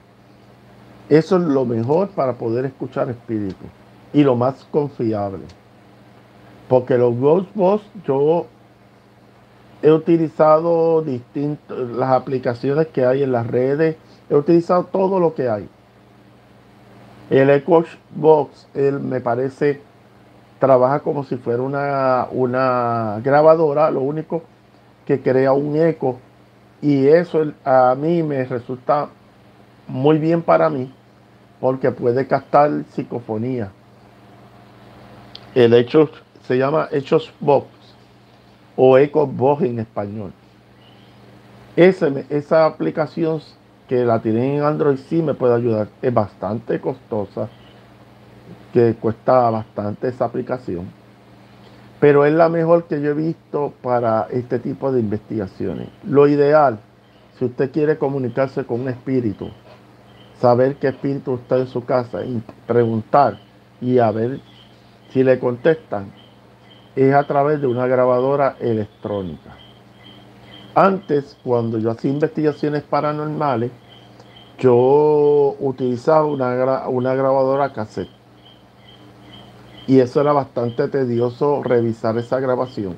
Eso es lo mejor para poder escuchar espíritus y lo más confiable. Porque los Ghostbox yo he utilizado distintas las aplicaciones que hay en las redes, he utilizado todo lo que hay. El Echo Box, él me parece, trabaja como si fuera una, una grabadora, lo único que crea un eco. Y eso a mí me resulta muy bien para mí, porque puede captar psicofonía. El hecho se llama Hechos Box o Echo Box en español. esa aplicación que la tienen en Android sí me puede ayudar. Es bastante costosa, que cuesta bastante esa aplicación. Pero es la mejor que yo he visto para este tipo de investigaciones. Lo ideal, si usted quiere comunicarse con un espíritu, saber qué espíritu está en su casa y preguntar y a ver si le contestan, es a través de una grabadora electrónica. Antes, cuando yo hacía investigaciones paranormales, yo utilizaba una, una grabadora cassette. Y eso era bastante tedioso revisar esa grabación.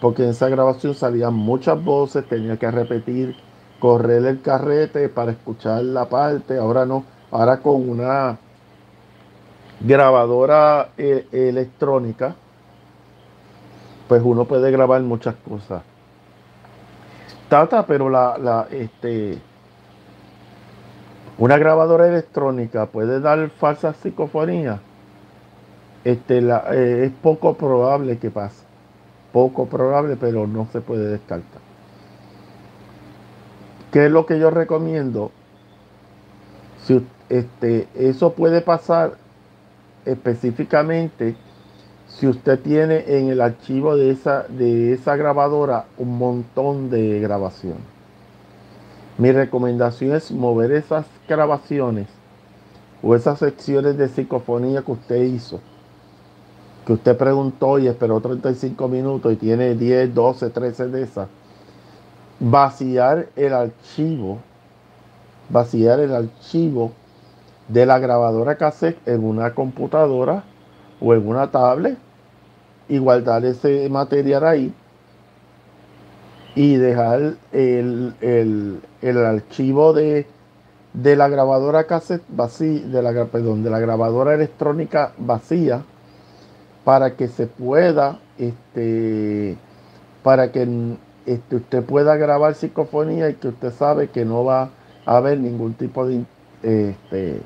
Porque en esa grabación salían muchas voces, tenía que repetir, correr el carrete para escuchar la parte. Ahora no, ahora con una grabadora eh, electrónica, pues uno puede grabar muchas cosas. Tata, pero la, la, este, una grabadora electrónica puede dar falsas psicofonías. Este, eh, es poco probable que pase. Poco probable, pero no se puede descartar. ¿Qué es lo que yo recomiendo? Si, este, eso puede pasar específicamente si usted tiene en el archivo de esa, de esa grabadora un montón de grabación. Mi recomendación es mover esas grabaciones o esas secciones de psicofonía que usted hizo, que usted preguntó y esperó 35 minutos y tiene 10, 12, 13 de esas, vaciar el archivo, vaciar el archivo de la grabadora cassette en una computadora o en una tablet y guardar ese material ahí y dejar el, archivo de, la grabadora cassette vacía, de la, de la grabadora electrónica vacía para que se pueda, este, para que este, usted pueda grabar psicofonía y que usted sabe que no va a haber ningún tipo de, este,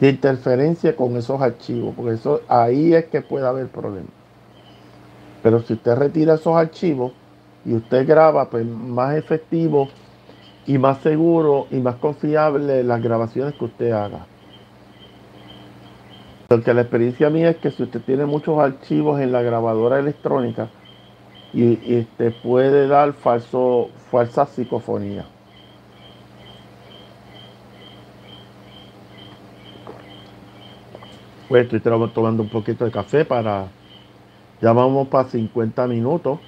de interferencia con esos archivos, porque eso ahí es que puede haber problemas. Pero si usted retira esos archivos y usted graba, pues más efectivo y más seguro y más confiable las grabaciones que usted haga. Porque la experiencia mía es que si usted tiene muchos archivos en la grabadora electrónica, y, este puede dar falso, falsa psicofonía. Pues estoy tomando un poquito de café para. Ya vamos para 50 minutos.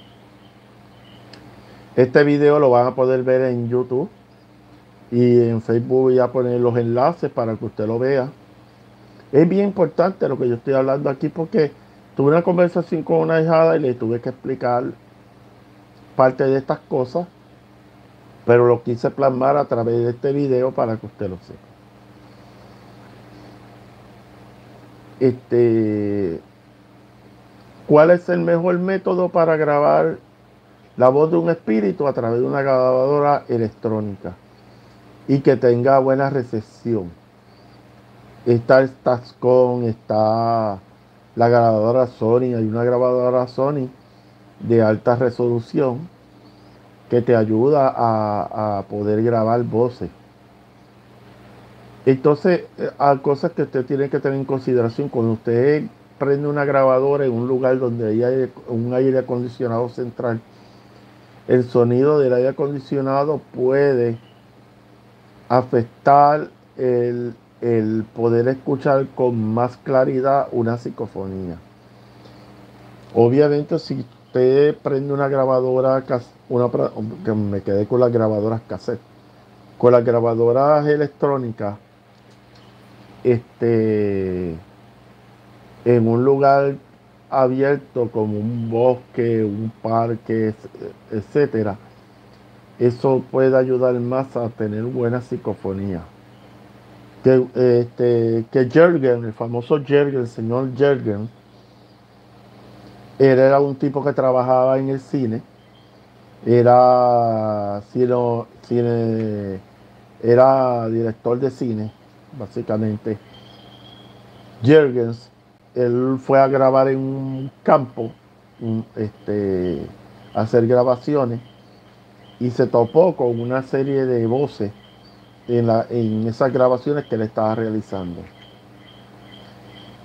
Este video lo van a poder ver en YouTube y en Facebook voy a poner los enlaces para que usted lo vea. Es bien importante lo que yo estoy hablando aquí porque tuve una conversación con una hijada y le tuve que explicar parte de estas cosas, pero lo quise plasmar a través de este video para que usted lo sepa. Este, ¿Cuál es el mejor método para grabar la voz de un espíritu a través de una grabadora electrónica y que tenga buena recepción? Está el Tascon, está la grabadora Sony, hay una grabadora Sony de alta resolución que te ayuda a, a poder grabar voces. Entonces, eh, hay cosas que usted tiene que tener en consideración cuando usted prende una grabadora en un lugar donde hay un aire acondicionado central. El sonido del aire acondicionado puede afectar el, el poder escuchar con más claridad una psicofonía. Obviamente, si usted prende una grabadora, una, que me quedé con las grabadoras cassette, con las grabadoras electrónicas, este, en un lugar abierto como un bosque, un parque, etcétera, eso puede ayudar más a tener buena psicofonía. Que, este, que Jergen, el famoso Jergen, el señor Jergen, él era un tipo que trabajaba en el cine, era, era director de cine básicamente. Jergens, él fue a grabar en un campo, este, a hacer grabaciones y se topó con una serie de voces en, la, en esas grabaciones que él estaba realizando.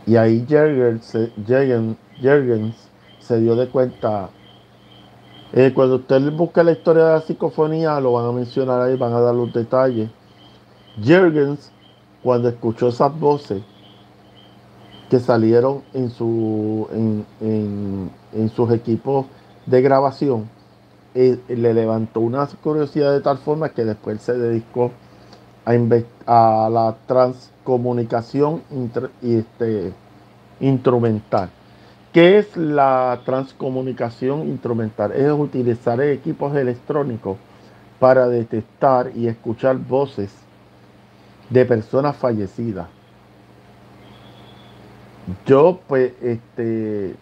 Y ahí Jergens, se dio de cuenta. Eh, cuando usted busca la historia de la psicofonía, lo van a mencionar ahí, van a dar los detalles. Jergens cuando escuchó esas voces que salieron en, su, en, sus equipos de grabación, eh, le levantó una curiosidad de tal forma que después se dedicó a, la transcomunicación este, instrumental. ¿Qué es la transcomunicación instrumental? Es utilizar equipos electrónicos para detectar y escuchar voces de personas fallecidas. Yo, pues, este,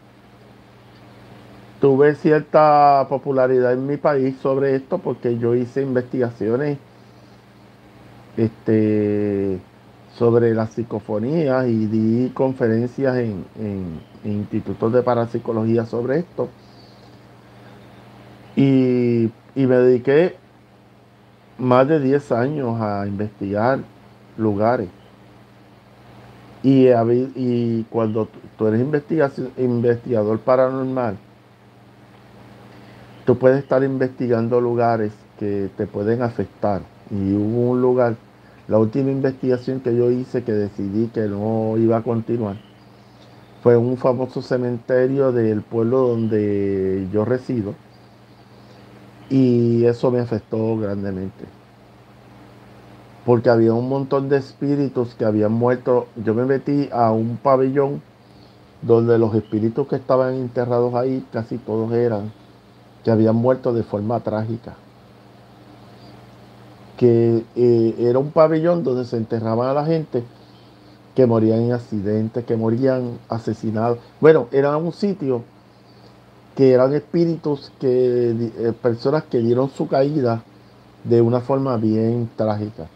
tuve cierta popularidad en mi país sobre esto porque yo hice investigaciones este, sobre las psicofonías y di conferencias en, institutos de parapsicología sobre esto. Y, y me dediqué más de 10 años a investigar lugares. Y, y cuando tú eres investigador paranormal, tú puedes estar investigando lugares que te pueden afectar. Y hubo un lugar, la última investigación que yo hice que decidí que no iba a continuar, fue un famoso cementerio del pueblo donde yo resido. Y eso me afectó grandemente porque había un montón de espíritus que habían muerto. Yo me metí a un pabellón donde los espíritus que estaban enterrados ahí, casi todos eran, que habían muerto de forma trágica. Que eh, era un pabellón donde se enterraban a la gente que morían en accidentes, que morían asesinados. Bueno, era un sitio que eran espíritus, que eh, personas que dieron su caída de una forma bien trágica.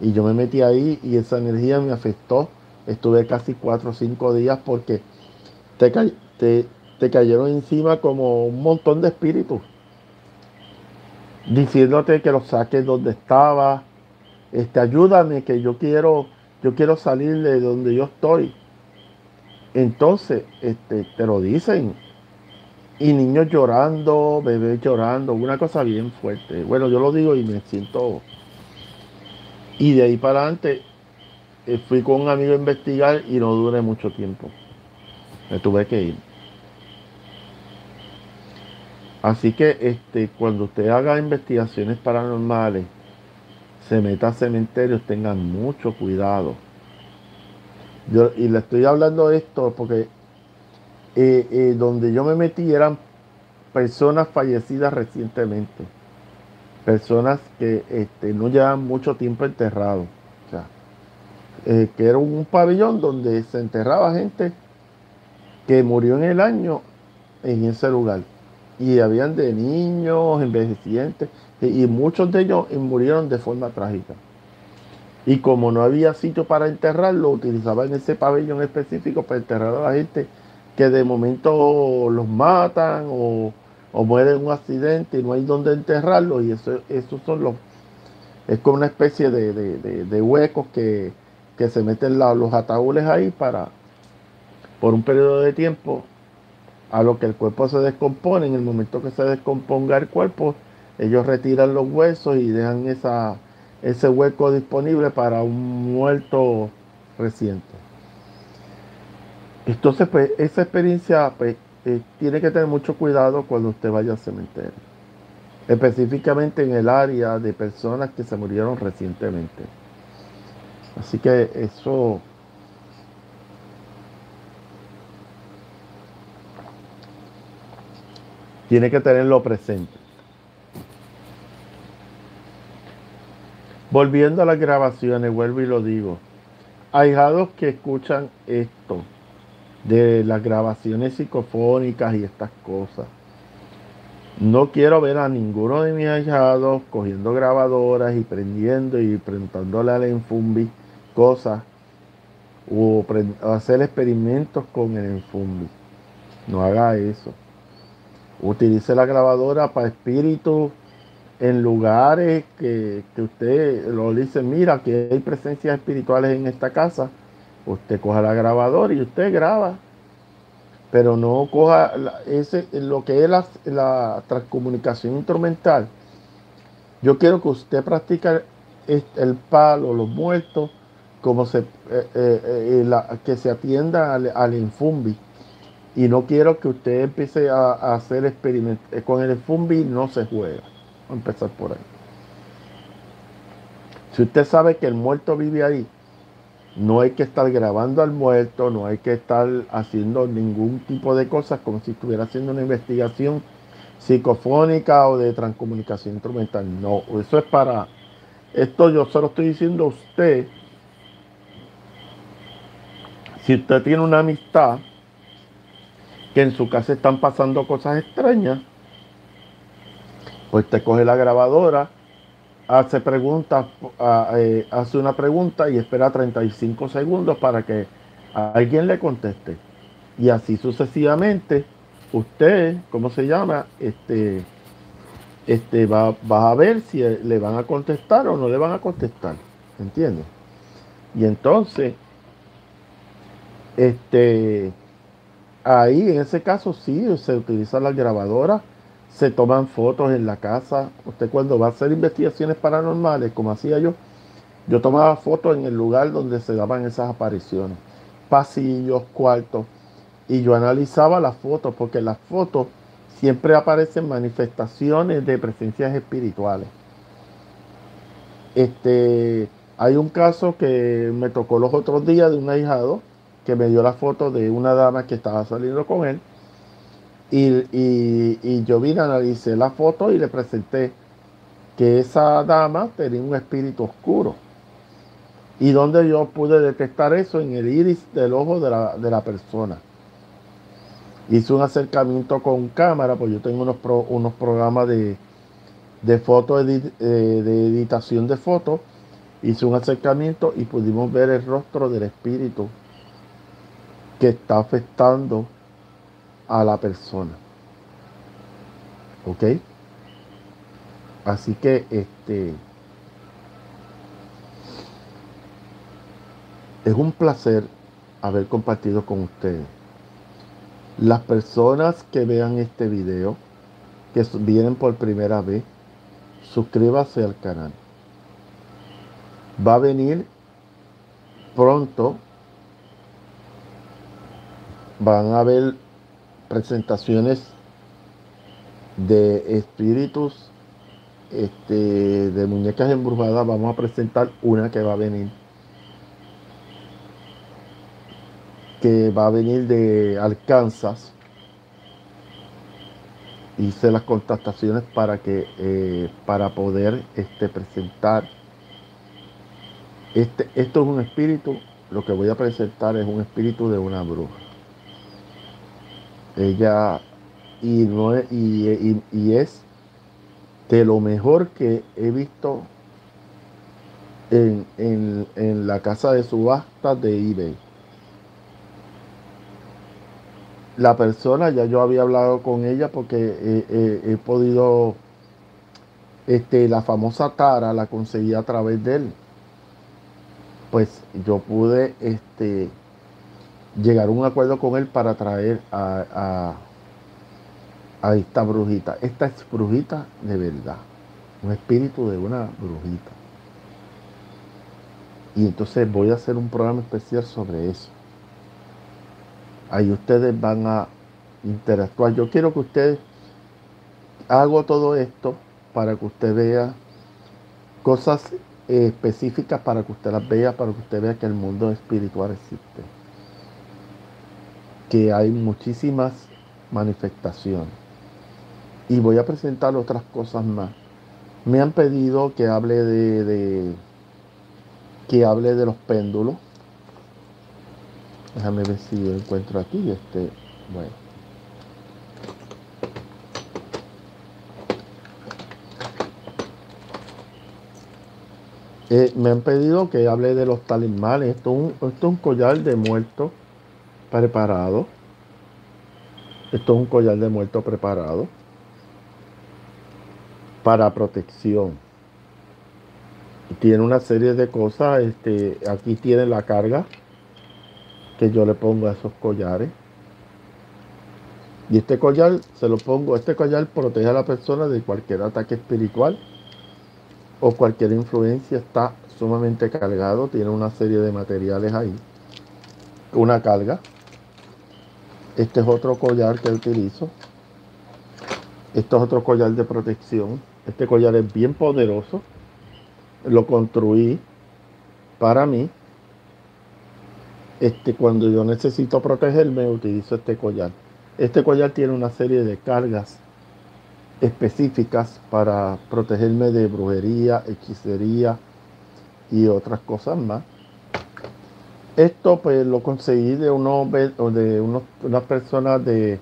Y yo me metí ahí y esa energía me afectó. Estuve casi cuatro o cinco días porque te, te, cayeron encima como un montón de espíritus. Diciéndote que lo saques donde estaba. Este, ayúdame que yo quiero, yo quiero salir de donde yo estoy. Entonces, este, te lo dicen. Y niños llorando, bebés llorando, una cosa bien fuerte. Bueno, yo lo digo y me siento... Y de ahí para adelante eh, fui con un amigo a investigar y no duré mucho tiempo. Me tuve que ir. Así que este, cuando usted haga investigaciones paranormales, se meta a cementerios, tengan mucho cuidado. Yo, y le estoy hablando de esto porque eh, eh, donde yo me metí eran personas fallecidas recientemente. Personas que este, no llevan mucho tiempo enterrados. O sea, eh, que era un pabellón donde se enterraba gente que murió en el año en ese lugar y habían de niños, envejecientes, y muchos de ellos murieron de forma trágica. Y como no había sitio para enterrarlo, utilizaban ese pabellón específico para enterrar a la gente que de momento los matan o, mueren en un accidente y no hay donde enterrarlo. Y eso, esos son los. Es como una especie de, huecos que, se meten los ataúdes ahí para, por un periodo de tiempo, a lo que el cuerpo se descompone, en el momento que se descomponga el cuerpo, ellos retiran los huesos y dejan esa, ese hueco disponible para un muerto reciente. Entonces, pues, esa experiencia pues, eh, tiene que tener mucho cuidado cuando usted vaya al cementerio. Específicamente en el área de personas que se murieron recientemente. Así que eso Tiene que tenerlo presente. Volviendo a las grabaciones, vuelvo y lo digo. Ahijados que escuchan esto, de las grabaciones psicofónicas y estas cosas. No quiero ver a ninguno de mis ahijados cogiendo grabadoras y prendiendo y preguntándole al Enfumbi cosas o hacer experimentos con el Enfumbi. No haga eso. Utilice la grabadora para espíritus en lugares que, usted lo dice, mira, que hay presencias espirituales en esta casa. Usted coja la grabadora y usted graba. Pero no coja ese, lo que es la, transcomunicación instrumental. Yo quiero que usted practique el, palo, los muertos, como se, eh, eh, eh, que se atienda al, al infumbi y no quiero que usted empiece a, hacer experimentos. Eh, con el Fumbi no se juega. Vamos a empezar por ahí. Si usted sabe que el muerto vive ahí, no hay que estar grabando al muerto, no hay que estar haciendo ningún tipo de cosas como si estuviera haciendo una investigación psicofónica o de transcomunicación instrumental. No, eso es para... Esto yo solo estoy diciendo a usted, si usted tiene una amistad, que en su casa están pasando cosas extrañas, pues te coge la grabadora, hace preguntas, eh, hace una pregunta y espera 35 segundos para que alguien le conteste. Y así sucesivamente, usted, ¿cómo se llama? Este, este va, va a ver si le van a contestar o no le van a contestar. ¿Entiendes? Y entonces, este, ahí en ese caso sí se utiliza la grabadora, se toman fotos en la casa. Usted cuando va a hacer investigaciones paranormales, como hacía yo, yo tomaba fotos en el lugar donde se daban esas apariciones, pasillos, cuartos, y yo analizaba las fotos, porque las fotos siempre aparecen manifestaciones de presencias espirituales. Este, hay un caso que me tocó los otros días de un ahijado que me dio la foto de una dama que estaba saliendo con él. Y, yo vine, analicé la foto y le presenté que esa dama tenía un espíritu oscuro. Y donde yo pude detectar eso en el iris del ojo de la, persona. Hice un acercamiento con cámara, pues yo tengo unos, unos programas de, de foto, eh, de editación de fotos. Hice un acercamiento y pudimos ver el rostro del espíritu que está afectando a la persona. ¿Ok? Así que este es un placer haber compartido con ustedes. Las personas que vean este video, que vienen por primera vez, suscríbase al canal. Va a venir pronto, van a haber presentaciones de espíritus este, de muñecas embrujadas. Vamos a presentar una que va a venir que va a venir de Arkansas. Hice las contactaciones para que eh, para poder este, presentar. Este, esto es un espíritu, lo que voy a presentar es un espíritu de una bruja. Ella y, no y, y es de lo mejor que he visto en, en, en la casa de subasta de eBay. la persona, ya yo había hablado con ella porque he podido, este, la famosa Tara la conseguí a través de él. Pues yo pude este, llegar a un acuerdo con él para traer a, esta brujita. Esta es brujita de verdad, un espíritu de una brujita. Y entonces voy a hacer un programa especial sobre eso. Ahí ustedes van a interactuar. Yo quiero que ustedes hago todo esto para que usted vea cosas específicas para que usted las vea, para que usted vea que el mundo espiritual existe. Que hay muchísimas manifestaciones. Y voy a presentar otras cosas más. Me han pedido que hable de, que hable de los péndulos Déjame ver si yo encuentro aquí este. Bueno. Eh, me han pedido que hable de los talismanes. Esto es, un, collar de muerto preparado. Esto es un collar de muerto preparado para protección. Tiene una serie de cosas. Este, aquí tiene la carga que yo le pongo a esos collares. Y este collar se lo pongo, este collar protege a la persona de cualquier ataque espiritual o cualquier influencia. Está sumamente cargado, tiene una serie de materiales ahí. Una carga. Este es otro collar que utilizo. Este es otro collar de protección. Este collar es bien poderoso. Lo construí para mí este, cuando yo necesito protegerme, utilizo este collar. Este collar tiene una serie de cargas específicas para protegerme de brujería, hechicería y otras cosas más. Esto pues lo conseguí de, unos, de unos, unas personas de,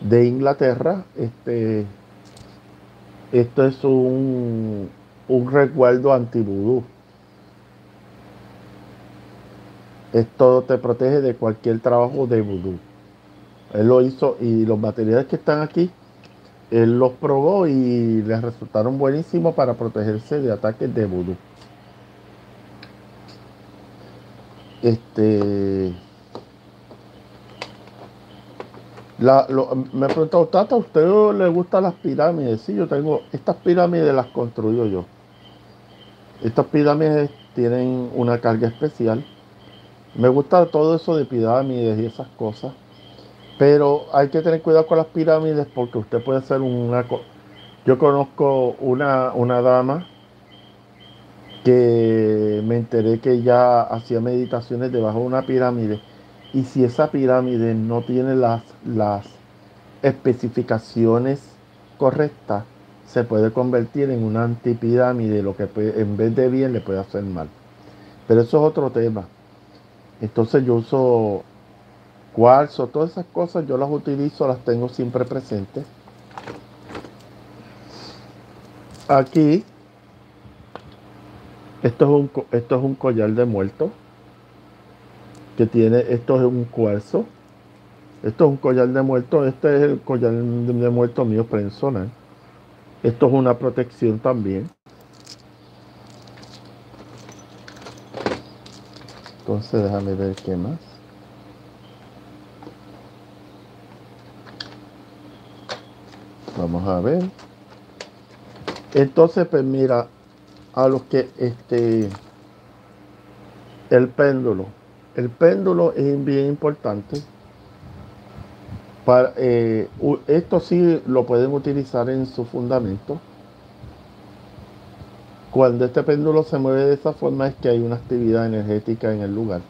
de Inglaterra. Este, esto es un, un resguardo anti-vudú. Esto te protege de cualquier trabajo de vudú. Él lo hizo y los materiales que están aquí, él los probó y les resultaron buenísimos para protegerse de ataques de vudú. Este. La, me preguntado, Tata, ¿a usted le gustan las pirámides? Sí, yo tengo. Estas pirámides las construyo yo. Estas pirámides tienen una carga especial me gusta todo eso de pirámides y esas cosas. Pero hay que tener cuidado con las pirámides porque usted puede hacer una... Yo conozco una, una dama que me enteré que ella hacía meditaciones debajo de una pirámide. Y si esa pirámide no tiene las, las especificaciones correctas, se puede convertir en una antipirámide, lo que en vez de bien le puede hacer mal. Pero eso es otro tema. Entonces yo uso cuarzo, todas esas cosas yo las utilizo, las tengo siempre presentes. Aquí, esto es un, esto es un collar de muerto que tiene, esto es un cuarzo. Esto es un collar de muerto, este es el collar de muerto mío personal. Esto es una protección también. Entonces déjame ver qué más. Vamos a ver. Entonces, pues mira, a los que este el péndulo. El péndulo es bien importante. Para, eh, esto sí lo pueden utilizar en su fundamento. Cuando este péndulo se mueve de esa forma es que hay una actividad energética en el lugar.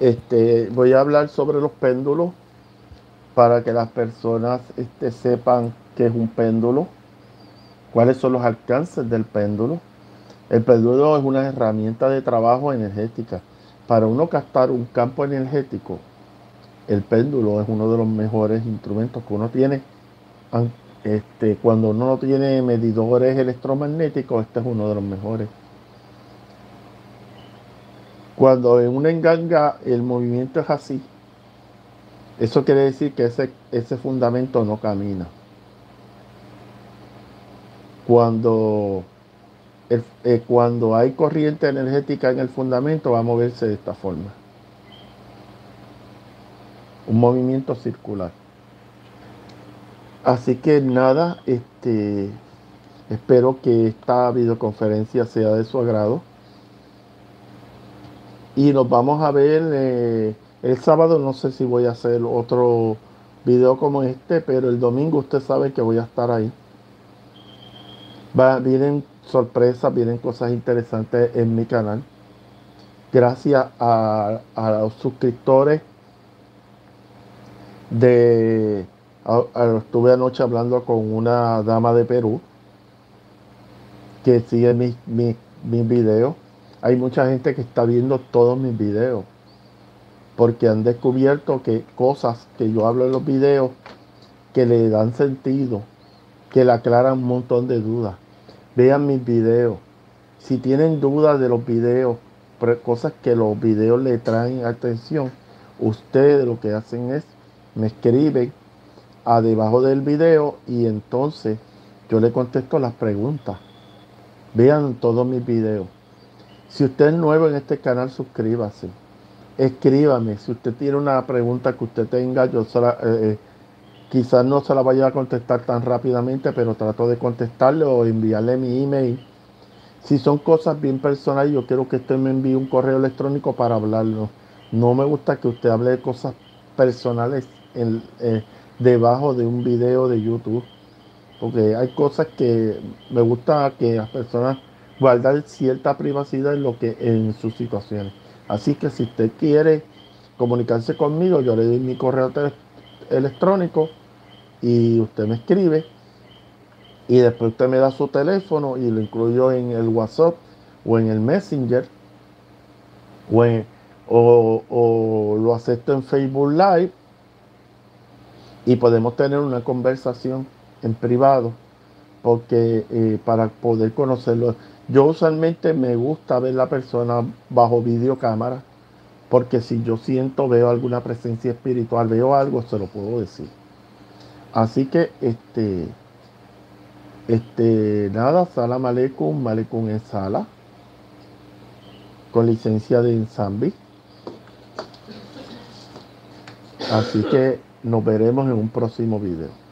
Este, voy a hablar sobre los péndulos para que las personas este, sepan qué es un péndulo, cuáles son los alcances del péndulo el péndulo es una herramienta de trabajo energética. Para uno captar un campo energético, el péndulo es uno de los mejores instrumentos que uno tiene. Este, cuando uno no tiene medidores electromagnéticos, este es uno de los mejores. Cuando en una enganga el movimiento es así, eso quiere decir que ese, ese fundamento no camina. Cuando eh, cuando hay corriente energética en el fundamento va a moverse de esta forma. Un movimiento circular. Así que nada, este, espero que esta videoconferencia sea de su agrado. Y nos vamos a ver eh, el sábado, no sé si voy a hacer otro video como este, pero el domingo usted sabe que voy a estar ahí. Va, vienen sorpresas, vienen cosas interesantes en mi canal. Gracias a, los suscriptores de... estuve anoche hablando con una dama de Perú que sigue mis, mis, mis videos. Hay mucha gente que está viendo todos mis videos porque han descubierto que cosas que yo hablo en los videos que le dan sentido, que le aclaran un montón de dudas vean mis videos. Si tienen dudas de los videos, cosas que los videos le traen atención, ustedes lo que hacen es me escriben a debajo del video y entonces yo le contesto las preguntas. Vean todos mis videos. Si usted es nuevo en este canal, suscríbase. Escríbame. Si usted tiene una pregunta que usted tenga, yo se la, eh, Quizás no se la vaya a contestar tan rápidamente, pero trato de contestarle o enviarle mi email. Si son cosas bien personales, yo quiero que usted me envíe un correo electrónico para hablarlo. No me gusta que usted hable de cosas personales eh, debajo de un video de YouTube. Porque hay cosas que me gusta que las personas guarden cierta privacidad en lo que en sus situaciones. Así que si usted quiere comunicarse conmigo, yo le doy mi correo electrónico y usted me escribe y después usted me da su teléfono y lo incluyo en el WhatsApp o en el Messenger o, o, lo acepto en Facebook Live y podemos tener una conversación en privado porque eh, para poder conocerlo. Yo usualmente me gusta ver la persona bajo videocámara porque si yo siento veo alguna presencia espiritual veo algo se lo puedo decir Así que, este, este, nada, Salam Aleikum, Malecum en Sala, con licencia de Insambi. Así que nos veremos en un próximo video.